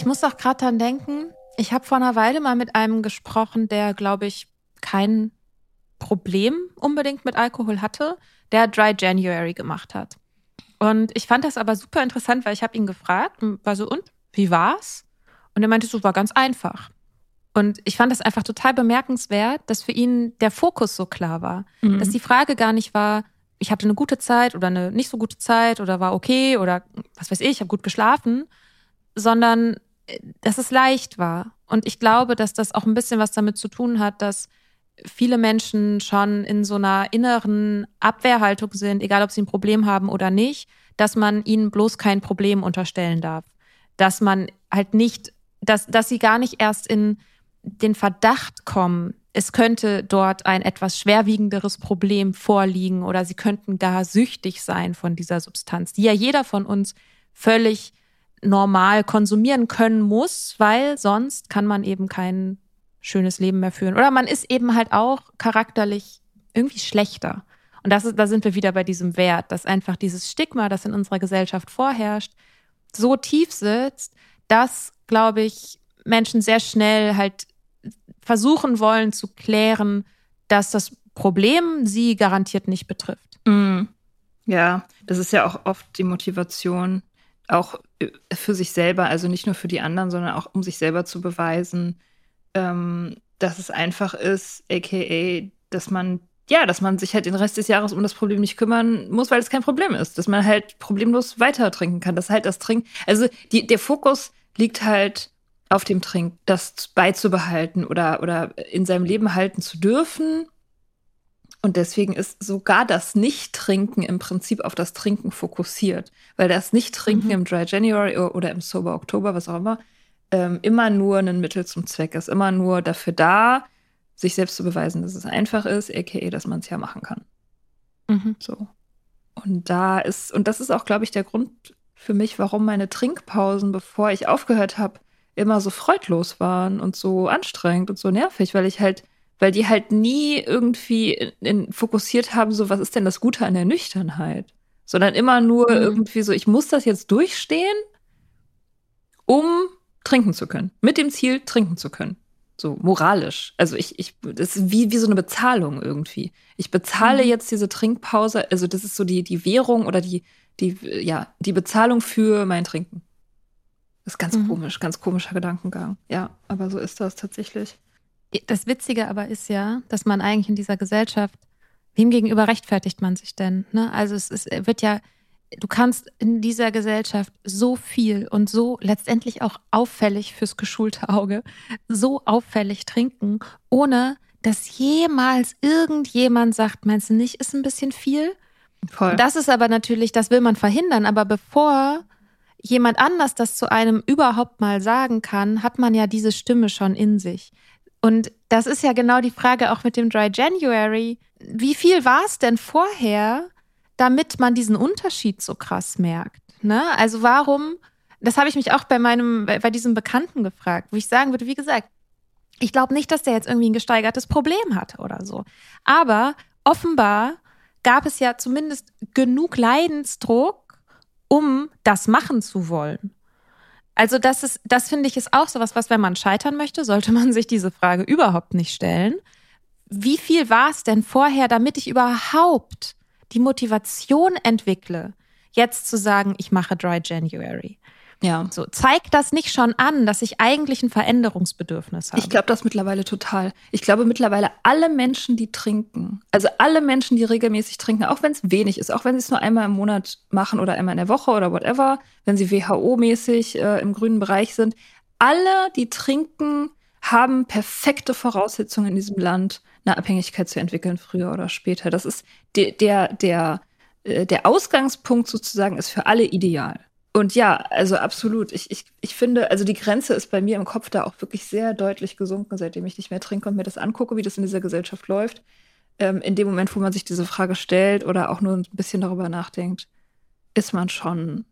Ich muss auch gerade dran denken, ich habe vor einer Weile mal mit einem gesprochen, der, glaube ich, kein Problem unbedingt mit Alkohol hatte, der Dry January gemacht hat. Und ich fand das aber super interessant, weil ich habe ihn gefragt, war so, und, wie war's? Und er meinte, so war ganz einfach. Und ich fand das einfach total bemerkenswert, dass für ihn der Fokus so klar war. Mhm. Dass die Frage gar nicht war, ich hatte eine gute Zeit oder eine nicht so gute Zeit oder war okay oder was weiß ich, ich habe gut geschlafen, sondern dass es leicht war. Und ich glaube, dass das auch ein bisschen was damit zu tun hat, dass viele Menschen schon in so einer inneren Abwehrhaltung sind, egal ob sie ein Problem haben oder nicht, dass man ihnen bloß kein Problem unterstellen darf. dass man halt nicht, dass, dass sie gar nicht erst in den Verdacht kommen, es könnte dort ein etwas schwerwiegenderes Problem vorliegen oder sie könnten gar süchtig sein von dieser Substanz, die ja jeder von uns völlig normal konsumieren können muss, weil sonst kann man eben kein schönes Leben mehr führen. Oder man ist eben halt auch charakterlich irgendwie schlechter. Und das ist, da sind wir wieder bei diesem Wert, dass einfach dieses Stigma, das in unserer Gesellschaft vorherrscht, so tief sitzt, dass, glaube ich, Menschen sehr schnell halt versuchen wollen zu klären, dass das Problem sie garantiert nicht betrifft. Mm. Ja, das ist ja auch oft die Motivation, auch äh, für sich selber, also nicht nur für die anderen, sondern auch um sich selber zu beweisen, ähm, dass es einfach ist, aka, dass man ja, dass man sich halt den Rest des Jahres um das Problem nicht kümmern muss, weil es kein Problem ist. Dass man halt problemlos weiter trinken kann. Dass halt das Trinken, also die, der Fokus liegt halt auf dem Trinken, das beizubehalten oder, oder in seinem Leben halten zu dürfen. Und deswegen ist sogar das Nicht-Trinken im Prinzip auf das Trinken fokussiert. Weil das Nicht-Trinken mhm. im Dry January oder im Sober Oktober, was auch immer, ähm, immer nur ein Mittel zum Zweck ist. Immer nur dafür da, sich selbst zu beweisen, dass es einfach ist, aka, dass man es ja machen kann. Mhm. So. Und da ist, und das ist auch, glaube ich, der Grund für mich, warum meine Trinkpausen, bevor ich aufgehört habe, immer so freudlos waren und so anstrengend und so nervig, weil ich halt, weil die halt nie irgendwie in, in, fokussiert haben, so was ist denn das Gute an der Nüchternheit, sondern immer nur mhm. irgendwie so, ich muss das jetzt durchstehen, um trinken zu können, mit dem Ziel trinken zu können. So moralisch. Also ich, ich, das ist wie, wie so eine Bezahlung irgendwie. Ich bezahle mhm. jetzt diese Trinkpause, also das ist so die, die Währung oder die, die, ja, die Bezahlung für mein Trinken. Das ist ganz mhm. komisch, ganz komischer Gedankengang. Ja, aber so ist das tatsächlich. Das Witzige aber ist ja, dass man eigentlich in dieser Gesellschaft, wem gegenüber rechtfertigt man sich denn? Ne? Also es, es wird ja, du kannst in dieser Gesellschaft so viel und so letztendlich auch auffällig fürs geschulte Auge, so auffällig trinken, ohne dass jemals irgendjemand sagt, meinst du nicht, ist ein bisschen viel? Voll. Das ist aber natürlich, das will man verhindern, aber bevor jemand anders das zu einem überhaupt mal sagen kann, hat man ja diese Stimme schon in sich. Und das ist ja genau die Frage auch mit dem Dry January. Wie viel war es denn vorher, damit man diesen Unterschied so krass merkt? Ne? Also warum, das habe ich mich auch bei meinem, bei diesem Bekannten gefragt, wo ich sagen würde, wie gesagt, ich glaube nicht, dass der jetzt irgendwie ein gesteigertes Problem hatte oder so. Aber offenbar gab es ja zumindest genug Leidensdruck, um das machen zu wollen. Also das ist, das finde ich ist auch sowas, was wenn man scheitern möchte, sollte man sich diese Frage überhaupt nicht stellen. Wie viel war es denn vorher, damit ich überhaupt die Motivation entwickle, jetzt zu sagen, ich mache Dry January? Ja. So, zeigt das nicht schon an, dass ich eigentlich ein Veränderungsbedürfnis habe? Ich glaube das mittlerweile total. Ich glaube mittlerweile alle Menschen, die trinken, also alle Menschen, die regelmäßig trinken, auch wenn es wenig ist, auch wenn sie es nur einmal im Monat machen oder einmal in der Woche oder whatever, wenn sie WHO-mäßig äh, im grünen Bereich sind, alle, die trinken, haben perfekte Voraussetzungen in diesem Land, eine Abhängigkeit zu entwickeln, früher oder später. Das ist der, der, der, äh, der Ausgangspunkt sozusagen ist für alle ideal. Und ja, also absolut. Ich, ich, ich finde, also die Grenze ist bei mir im Kopf da auch wirklich sehr deutlich gesunken, seitdem ich nicht mehr trinke und mir das angucke, wie das in dieser Gesellschaft läuft. Ähm, in dem Moment, wo man sich diese Frage stellt oder auch nur ein bisschen darüber nachdenkt, ist man schon,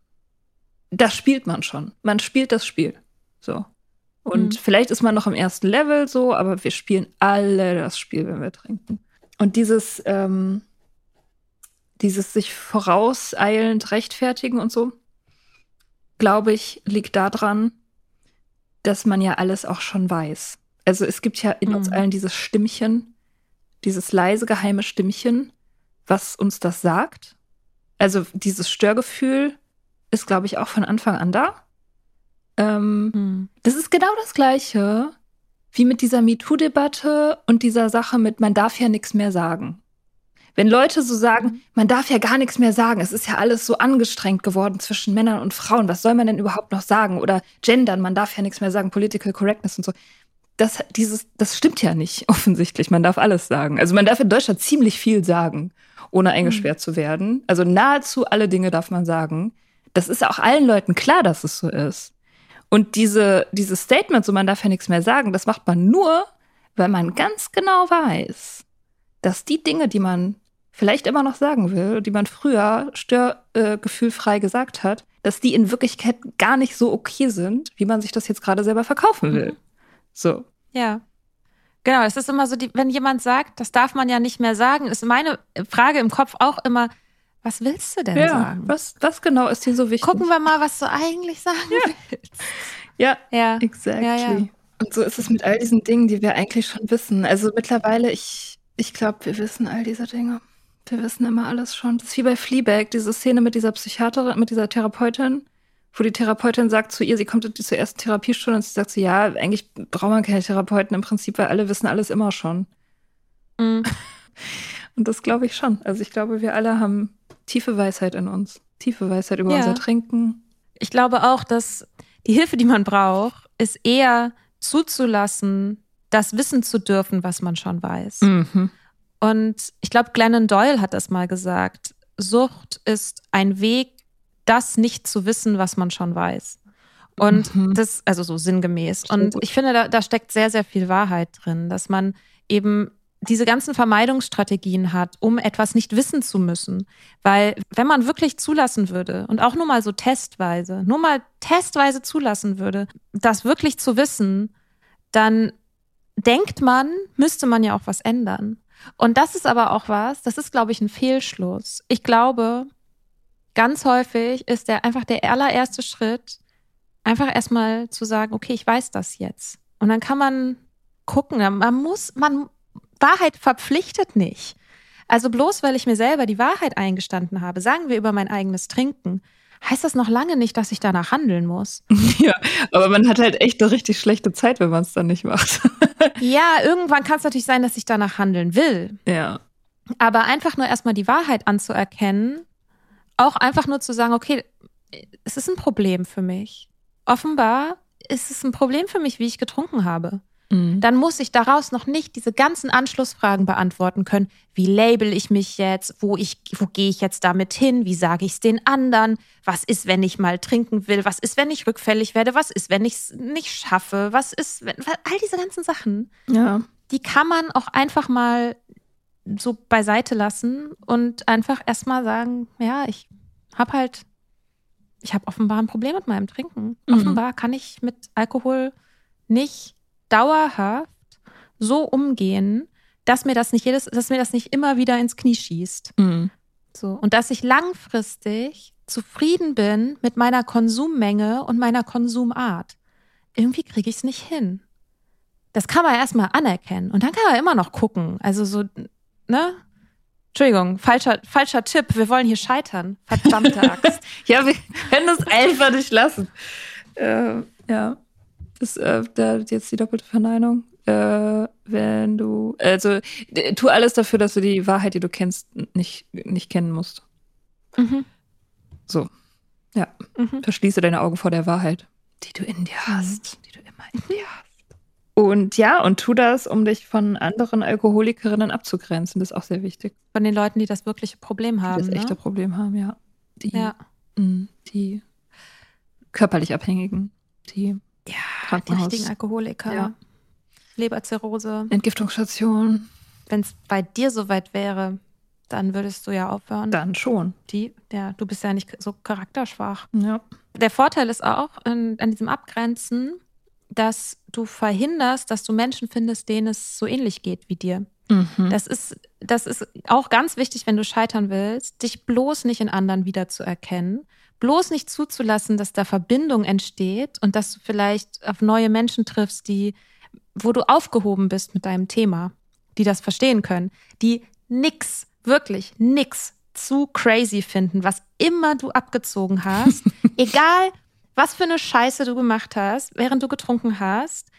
das spielt man schon. Man spielt das Spiel. So. Und mhm. vielleicht ist man noch im ersten Level so, aber wir spielen alle das Spiel, wenn wir trinken. Und dieses, ähm, dieses sich vorauseilend rechtfertigen und so, glaube ich, liegt daran, dass man ja alles auch schon weiß. Also es gibt ja in mhm. uns allen dieses Stimmchen, dieses leise geheime Stimmchen, was uns das sagt. Also dieses Störgefühl ist, glaube ich, auch von Anfang an da. Ähm, mhm. Das ist genau das Gleiche wie mit dieser MeToo-Debatte und dieser Sache mit, man darf ja nichts mehr sagen. Wenn Leute so sagen, mhm. man darf ja gar nichts mehr sagen, es ist ja alles so angestrengt geworden zwischen Männern und Frauen, was soll man denn überhaupt noch sagen? Oder gendern, man darf ja nichts mehr sagen, Political Correctness und so. Das, dieses, das stimmt ja nicht, offensichtlich. Man darf alles sagen. Also man darf in Deutschland ziemlich viel sagen, ohne eingesperrt mhm. zu werden. Also nahezu alle Dinge darf man sagen. Das ist auch allen Leuten klar, dass es so ist. Und diese, dieses Statement, so man darf ja nichts mehr sagen, das macht man nur, weil man ganz genau weiß, dass die Dinge, die man vielleicht immer noch sagen will, die man früher störgefühlfrei äh, gesagt hat, dass die in Wirklichkeit gar nicht so okay sind, wie man sich das jetzt gerade selber verkaufen will. Mhm. So. Ja. Genau, es ist immer so, die, wenn jemand sagt, das darf man ja nicht mehr sagen, ist meine Frage im Kopf auch immer, was willst du denn ja, sagen? Was, was genau ist dir so wichtig? Gucken wir mal, was du eigentlich sagen ja. willst. Ja, ja. exactly. Ja, ja. Und so ist es mit all diesen Dingen, die wir eigentlich schon wissen. Also mittlerweile, ich, ich glaube, wir wissen all diese Dinge. Wir wissen immer alles schon. Das ist wie bei Fleabag, diese Szene mit dieser Psychiaterin, mit dieser Therapeutin, wo die Therapeutin sagt zu ihr, sie kommt zur ersten Therapiestunde und sie sagt so, ja, eigentlich braucht man keine Therapeuten im Prinzip, weil alle wissen alles immer schon. Mhm. Und das glaube ich schon. Also ich glaube, wir alle haben tiefe Weisheit in uns. Tiefe Weisheit über ja. unser Trinken. Ich glaube auch, dass die Hilfe, die man braucht, ist eher zuzulassen, das wissen zu dürfen, was man schon weiß. Mhm. Und ich glaube, Glennon Doyle hat das mal gesagt. Sucht ist ein Weg, das nicht zu wissen, was man schon weiß. Und mhm. das, also so sinngemäß. Und ich finde, da, da steckt sehr, sehr viel Wahrheit drin, dass man eben diese ganzen Vermeidungsstrategien hat, um etwas nicht wissen zu müssen. Weil wenn man wirklich zulassen würde und auch nur mal so testweise, nur mal testweise zulassen würde, das wirklich zu wissen, dann denkt man, müsste man ja auch was ändern. Und das ist aber auch was, das ist, glaube ich, ein Fehlschluss. Ich glaube, ganz häufig ist der einfach der allererste Schritt, einfach erstmal zu sagen, okay, ich weiß das jetzt. Und dann kann man gucken, man muss, man, Wahrheit verpflichtet nicht. Also bloß weil ich mir selber die Wahrheit eingestanden habe, sagen wir über mein eigenes Trinken, heißt das noch lange nicht, dass ich danach handeln muss. Ja, aber man hat halt echt eine richtig schlechte Zeit, wenn man es dann nicht macht. ja, irgendwann kann es natürlich sein, dass ich danach handeln will. Ja. Aber einfach nur erstmal die Wahrheit anzuerkennen, auch einfach nur zu sagen, okay, es ist ein Problem für mich. Offenbar ist es ein Problem für mich, wie ich getrunken habe. Mhm. Dann muss ich daraus noch nicht diese ganzen Anschlussfragen beantworten können. Wie label ich mich jetzt? Wo, ich, wo gehe ich jetzt damit hin? Wie sage ich es den anderen? Was ist, wenn ich mal trinken will? Was ist, wenn ich rückfällig werde? Was ist, wenn ich es nicht schaffe? Was ist, wenn, all diese ganzen Sachen, ja. die kann man auch einfach mal so beiseite lassen und einfach erstmal sagen, ja, ich habe halt, ich habe offenbar ein Problem mit meinem Trinken. Mhm. Offenbar kann ich mit Alkohol nicht dauerhaft so umgehen, dass mir das nicht jedes, dass mir das nicht immer wieder ins Knie schießt. Mhm. So. Und dass ich langfristig zufrieden bin mit meiner Konsummenge und meiner Konsumart. Irgendwie kriege ich es nicht hin. Das kann man erstmal anerkennen. Und dann kann man immer noch gucken. Also so, ne? Entschuldigung, falscher, falscher Tipp. Wir wollen hier scheitern. Verdammte Axt. ja, wir können es einfach nicht lassen. Äh, ja ist äh, da jetzt die doppelte Verneinung. Äh, wenn du, also tu alles dafür, dass du die Wahrheit, die du kennst, nicht, nicht kennen musst. Mhm. So. Ja. Mhm. Verschließe deine Augen vor der Wahrheit, die du in dir mhm. hast, die du immer in dir hast. Und ja, und tu das, um dich von anderen Alkoholikerinnen abzugrenzen. Das ist auch sehr wichtig. Von den Leuten, die das wirkliche Problem haben. Die das echte ne? Problem haben, ja. Die, ja. Mh, die körperlich Abhängigen, die ja, Krankenhaus. die richtigen Alkoholiker. Ja. Leberzirrhose. Entgiftungsstation. Wenn es bei dir soweit wäre, dann würdest du ja aufhören. Dann schon. Die, ja, du bist ja nicht so charakterschwach. Ja. Der Vorteil ist auch in, an diesem Abgrenzen, dass du verhinderst, dass du Menschen findest, denen es so ähnlich geht wie dir. Mhm. Das, ist, das ist auch ganz wichtig, wenn du scheitern willst, dich bloß nicht in anderen wiederzuerkennen, bloß nicht zuzulassen, dass da Verbindung entsteht und dass du vielleicht auf neue Menschen triffst, die, wo du aufgehoben bist mit deinem Thema, die das verstehen können, die nix, wirklich nix zu crazy finden, was immer du abgezogen hast, egal was für eine Scheiße du gemacht hast, während du getrunken hast,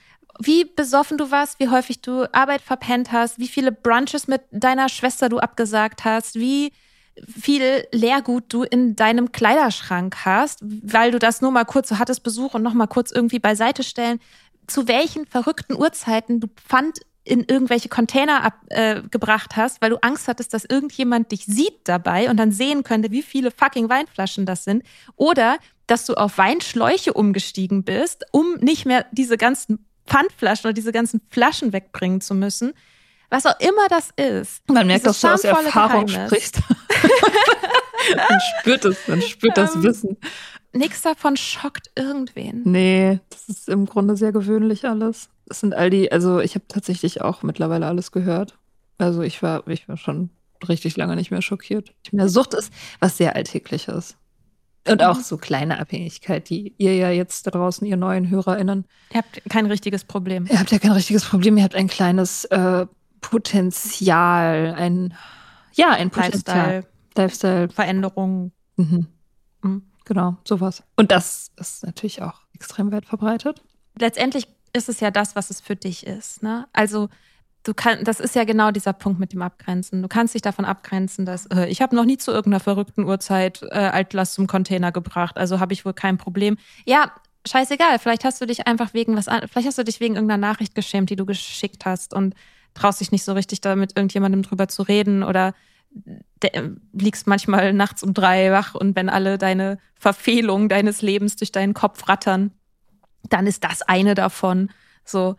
wie besoffen du warst, wie häufig du Arbeit verpennt hast, wie viele Brunches mit deiner Schwester du abgesagt hast, wie viel Leergut du in deinem Kleiderschrank hast, weil du das nur mal kurz, so hattest Besuch und noch mal kurz irgendwie beiseite stellen, zu welchen verrückten Uhrzeiten du Pfand in irgendwelche Container ab, äh, hast, weil du Angst hattest, dass irgendjemand dich sieht dabei und dann sehen könnte, wie viele fucking Weinflaschen das sind. Oder dass du auf Weinschläuche umgestiegen bist, um nicht mehr diese ganzen Pfandflaschen oder diese ganzen Flaschen wegbringen zu müssen. Was auch immer das ist. Man merkt, dass du aus Erfahrung Geheimnis. sprichst. man spürt es, man spürt das ähm, Wissen. Nichts davon schockt irgendwen. Nee, das ist im Grunde sehr gewöhnlich alles. Das sind all die, also ich habe tatsächlich auch mittlerweile alles gehört. Also ich war, ich war schon richtig lange nicht mehr schockiert. Mehr Sucht ist was sehr Alltägliches. Und auch mhm. so kleine Abhängigkeit, die ihr ja jetzt da draußen, ihr neuen HörerInnen. Ihr habt kein richtiges Problem. Ihr habt ja kein richtiges Problem, ihr habt ein kleines äh, Potenzial, ein, ja, ein Potenzial. Lifestyle. Lifestyle. Veränderung. Mhm. Mhm. Genau, sowas. Und das ist natürlich auch extrem weit verbreitet. Letztendlich ist es ja das, was es für dich ist. Ne? Also du kannst, das ist ja genau dieser Punkt mit dem Abgrenzen. Du kannst dich davon abgrenzen, dass äh, ich habe noch nie zu irgendeiner verrückten Uhrzeit äh, Altlast zum Container gebracht, also habe ich wohl kein Problem. Ja, scheißegal. Vielleicht hast du dich einfach wegen was, vielleicht hast du dich wegen irgendeiner Nachricht geschämt, die du geschickt hast und traust dich nicht so richtig, da mit irgendjemandem drüber zu reden oder liegst manchmal nachts um drei wach und wenn alle deine Verfehlungen deines Lebens durch deinen Kopf rattern, dann ist das eine davon. So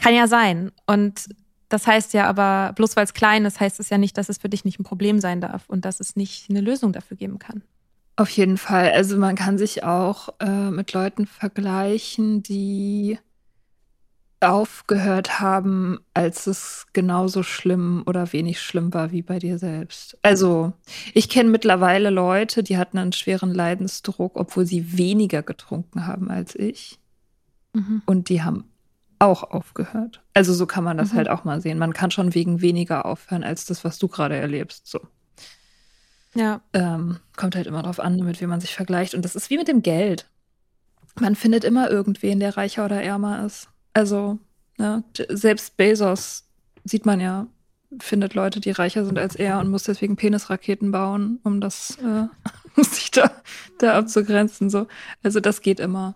kann ja sein. Und das heißt ja aber, bloß weil es klein ist, heißt es ja nicht, dass es für dich nicht ein Problem sein darf und dass es nicht eine Lösung dafür geben kann. Auf jeden Fall. Also man kann sich auch äh, mit Leuten vergleichen, die aufgehört haben, als es genauso schlimm oder wenig schlimm war wie bei dir selbst. Also, ich kenne mittlerweile Leute, die hatten einen schweren Leidensdruck, obwohl sie weniger getrunken haben als ich. Mhm. Und die haben auch aufgehört. Also so kann man das mhm. halt auch mal sehen. Man kann schon wegen weniger aufhören als das, was du gerade erlebst. So. Ja. Ähm, kommt halt immer drauf an, mit wem man sich vergleicht. Und das ist wie mit dem Geld. Man findet immer irgendwen, der reicher oder ärmer ist. Also, ne, selbst Bezos sieht man ja, findet Leute, die reicher sind als er und muss deswegen Penisraketen bauen, um das äh, sich da, da abzugrenzen. So. Also das geht immer.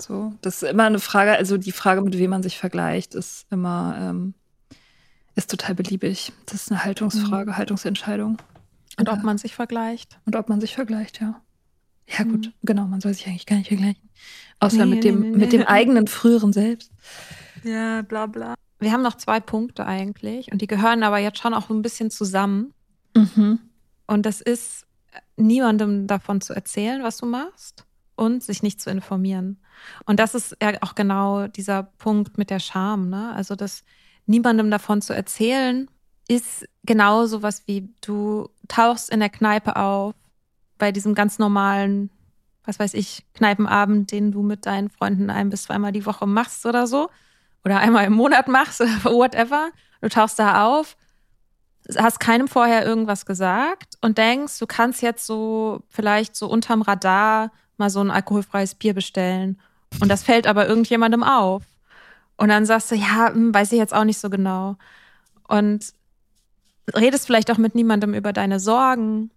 So, das ist immer eine Frage, also die Frage, mit wem man sich vergleicht, ist immer, ähm, ist total beliebig. Das ist eine Haltungsfrage, mhm. Haltungsentscheidung. Und ob man sich vergleicht. Und ob man sich vergleicht, ja. Ja, gut, mhm. genau, man soll sich eigentlich gar nicht vergleichen. Außer nee, mit dem, nee, nee, mit dem eigenen früheren Selbst. Ja, bla bla. Wir haben noch zwei Punkte eigentlich und die gehören aber jetzt schon auch ein bisschen zusammen. Mhm. Und das ist, niemandem davon zu erzählen, was du machst und sich nicht zu informieren. Und das ist ja auch genau dieser Punkt mit der Scham. Ne? Also, das niemandem davon zu erzählen, ist genau so was wie du tauchst in der Kneipe auf, bei diesem ganz normalen was weiß ich, Kneipenabend, den du mit deinen Freunden ein bis zweimal die Woche machst oder so. Oder einmal im Monat machst oder whatever. Du tauchst da auf, hast keinem vorher irgendwas gesagt und denkst, du kannst jetzt so vielleicht so unterm Radar mal so ein alkoholfreies Bier bestellen. Und das fällt aber irgendjemandem auf. Und dann sagst du, ja, hm, weiß ich jetzt auch nicht so genau. Und redest vielleicht auch mit niemandem über deine Sorgen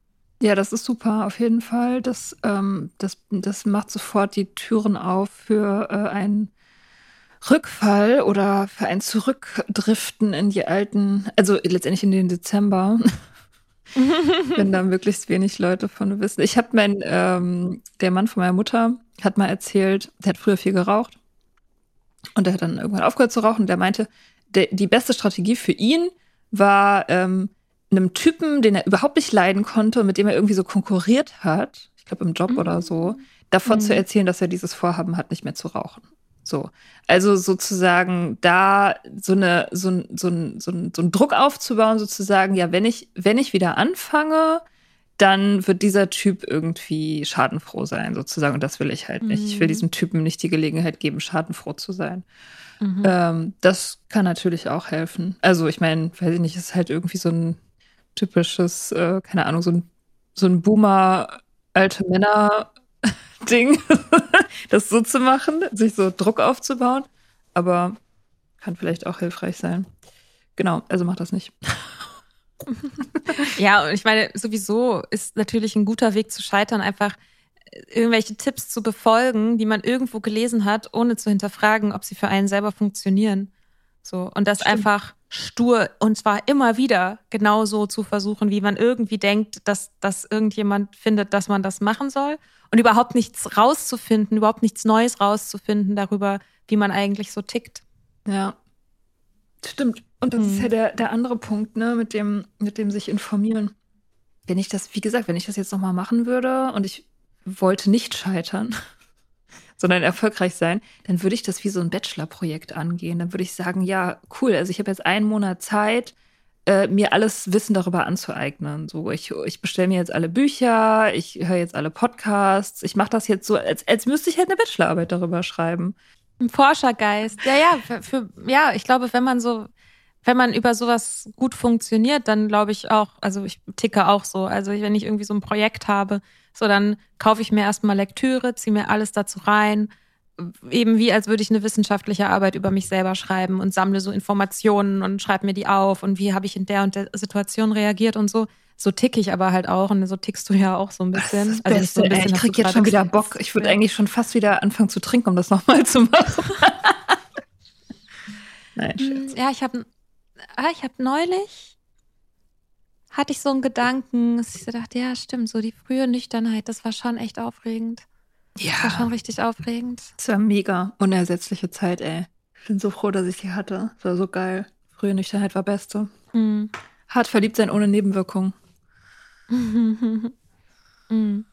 ja, das ist super, auf jeden Fall. Das, ähm, das, das macht sofort die Türen auf für äh, einen Rückfall oder für ein Zurückdriften in die alten, also letztendlich in den Dezember. wenn da möglichst wenig Leute von wissen. Ich habe mein, ähm, der Mann von meiner Mutter hat mal erzählt, der hat früher viel geraucht und der hat dann irgendwann aufgehört zu rauchen. Der meinte, der, die beste Strategie für ihn war, ähm, einem Typen, den er überhaupt nicht leiden konnte und mit dem er irgendwie so konkurriert hat, ich glaube im Job mhm. oder so, davon mhm. zu erzählen, dass er dieses Vorhaben hat, nicht mehr zu rauchen. So. Also sozusagen da so eine, so ein, so ein, so ein, so ein Druck aufzubauen, sozusagen, ja, wenn ich, wenn ich wieder anfange, dann wird dieser Typ irgendwie schadenfroh sein, sozusagen. Und das will ich halt nicht. Ich will mhm. diesem Typen nicht die Gelegenheit geben, schadenfroh zu sein. Mhm. Ähm, das kann natürlich auch helfen. Also, ich meine, weiß ich nicht, ist halt irgendwie so ein typisches, äh, keine Ahnung, so ein, so ein Boomer alte Männer-Ding, das so zu machen, sich so Druck aufzubauen. Aber kann vielleicht auch hilfreich sein. Genau, also mach das nicht. ja, und ich meine, sowieso ist natürlich ein guter Weg zu scheitern, einfach irgendwelche Tipps zu befolgen, die man irgendwo gelesen hat, ohne zu hinterfragen, ob sie für einen selber funktionieren. So. Und das Stimmt. einfach stur und zwar immer wieder genauso zu versuchen, wie man irgendwie denkt, dass, dass irgendjemand findet, dass man das machen soll. Und überhaupt nichts rauszufinden, überhaupt nichts Neues rauszufinden darüber, wie man eigentlich so tickt. Ja. Stimmt. Und das hm. ist ja der, der andere Punkt, ne, mit dem, mit dem sich informieren. Wenn ich das, wie gesagt, wenn ich das jetzt nochmal machen würde und ich wollte nicht scheitern, sondern erfolgreich sein, dann würde ich das wie so ein Bachelor-Projekt angehen. Dann würde ich sagen, ja, cool, also ich habe jetzt einen Monat Zeit, äh, mir alles Wissen darüber anzueignen. So, ich, ich bestelle mir jetzt alle Bücher, ich höre jetzt alle Podcasts, ich mache das jetzt so, als, als müsste ich halt eine Bachelorarbeit darüber schreiben. Ein Forschergeist. Ja, ja, für, für, ja, ich glaube, wenn man so, wenn man über sowas gut funktioniert, dann glaube ich auch, also ich ticke auch so. Also wenn ich irgendwie so ein Projekt habe, so dann kaufe ich mir erstmal Lektüre, ziehe mir alles dazu rein, eben wie als würde ich eine wissenschaftliche Arbeit über mich selber schreiben und sammle so Informationen und schreibe mir die auf und wie habe ich in der und der Situation reagiert und so. So tick ich aber halt auch und so tickst du ja auch so ein bisschen. Das ist das also so bisschen, ich krieg jetzt schon wieder Bock. Ich würde eigentlich schon fast wieder anfangen zu trinken, um das nochmal zu machen. Nein, Scherz. Ja, ich habe ah, ich habe neulich hatte ich so einen Gedanken, dass ich dachte, ja, stimmt, so die frühe Nüchternheit, das war schon echt aufregend. Ja. Das war schon richtig aufregend. Das war mega unersetzliche Zeit, ey. Ich bin so froh, dass ich die hatte. Das war so geil. Frühe Nüchternheit war beste. Mhm. Hart verliebt sein ohne Nebenwirkung. Mhm.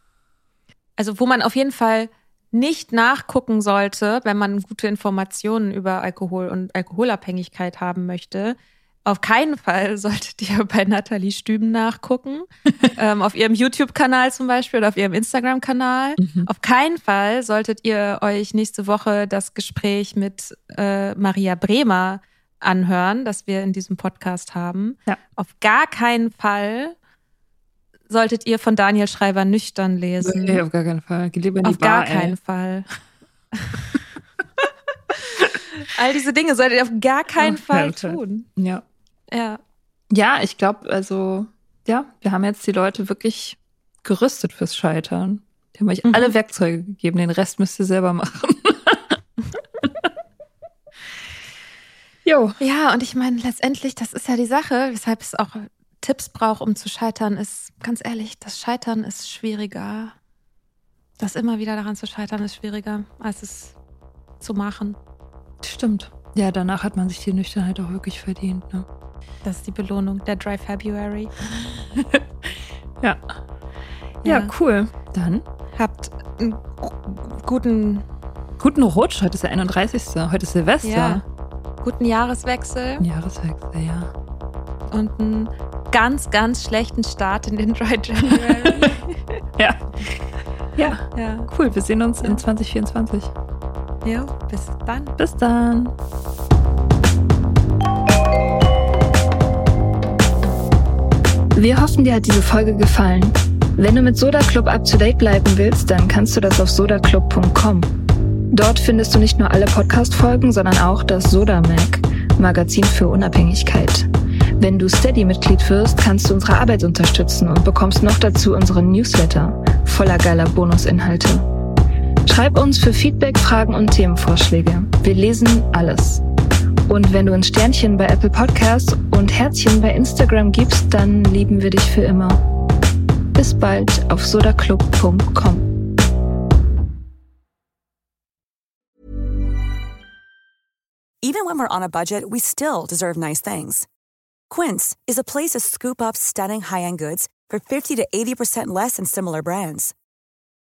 Also, wo man auf jeden Fall nicht nachgucken sollte, wenn man gute Informationen über Alkohol und Alkoholabhängigkeit haben möchte, auf keinen Fall solltet ihr bei Nathalie Stüben nachgucken. ähm, auf ihrem YouTube-Kanal zum Beispiel oder auf ihrem Instagram-Kanal. Mhm. Auf keinen Fall solltet ihr euch nächste Woche das Gespräch mit äh, Maria Bremer anhören, das wir in diesem Podcast haben. Ja. Auf gar keinen Fall solltet ihr von Daniel Schreiber nüchtern lesen. Nee, auf gar keinen Fall. Geh lieber in die auf Bar, gar keinen ey. Fall. All diese Dinge solltet ihr auf gar keinen Fall tun. Ja. Ja. Ja, ich glaube, also, ja, wir haben jetzt die Leute wirklich gerüstet fürs Scheitern. Die haben euch mhm. alle Werkzeuge gegeben, den Rest müsst ihr selber machen. jo. Ja, und ich meine, letztendlich, das ist ja die Sache, weshalb es auch Tipps braucht, um zu scheitern, ist, ganz ehrlich, das Scheitern ist schwieriger. Das immer wieder daran zu scheitern ist schwieriger, als es zu machen. Stimmt. Ja, danach hat man sich die Nüchternheit auch wirklich verdient. Ne? Das ist die Belohnung, der Dry February. ja. ja. ja. cool. Dann habt einen guten guten Rutsch. Heute ist der 31. Heute ist Silvester. Ja. Guten Jahreswechsel. Jahreswechsel, ja. Und einen ganz, ganz schlechten Start in den Dry January. ja. ja. Ja. Cool. Wir sehen uns ja. in 2024. Ja, bis dann. Bis dann. Wir hoffen, dir hat diese Folge gefallen. Wenn du mit Soda Club up to date bleiben willst, dann kannst du das auf sodaclub.com. Dort findest du nicht nur alle Podcast-Folgen, sondern auch das Soda Mag, Magazin für Unabhängigkeit. Wenn du Steady-Mitglied wirst, kannst du unsere Arbeit unterstützen und bekommst noch dazu unseren Newsletter voller geiler Bonusinhalte. Schreib uns für Feedback, Fragen und Themenvorschläge. Wir lesen alles. Und wenn du ein Sternchen bei Apple Podcasts und Herzchen bei Instagram gibst, dann lieben wir dich für immer. Bis bald auf sodaclub.com. Even when we're on a budget, we still deserve nice things. Quince is a place to scoop up stunning high-end goods for 50 to 80% less than similar brands.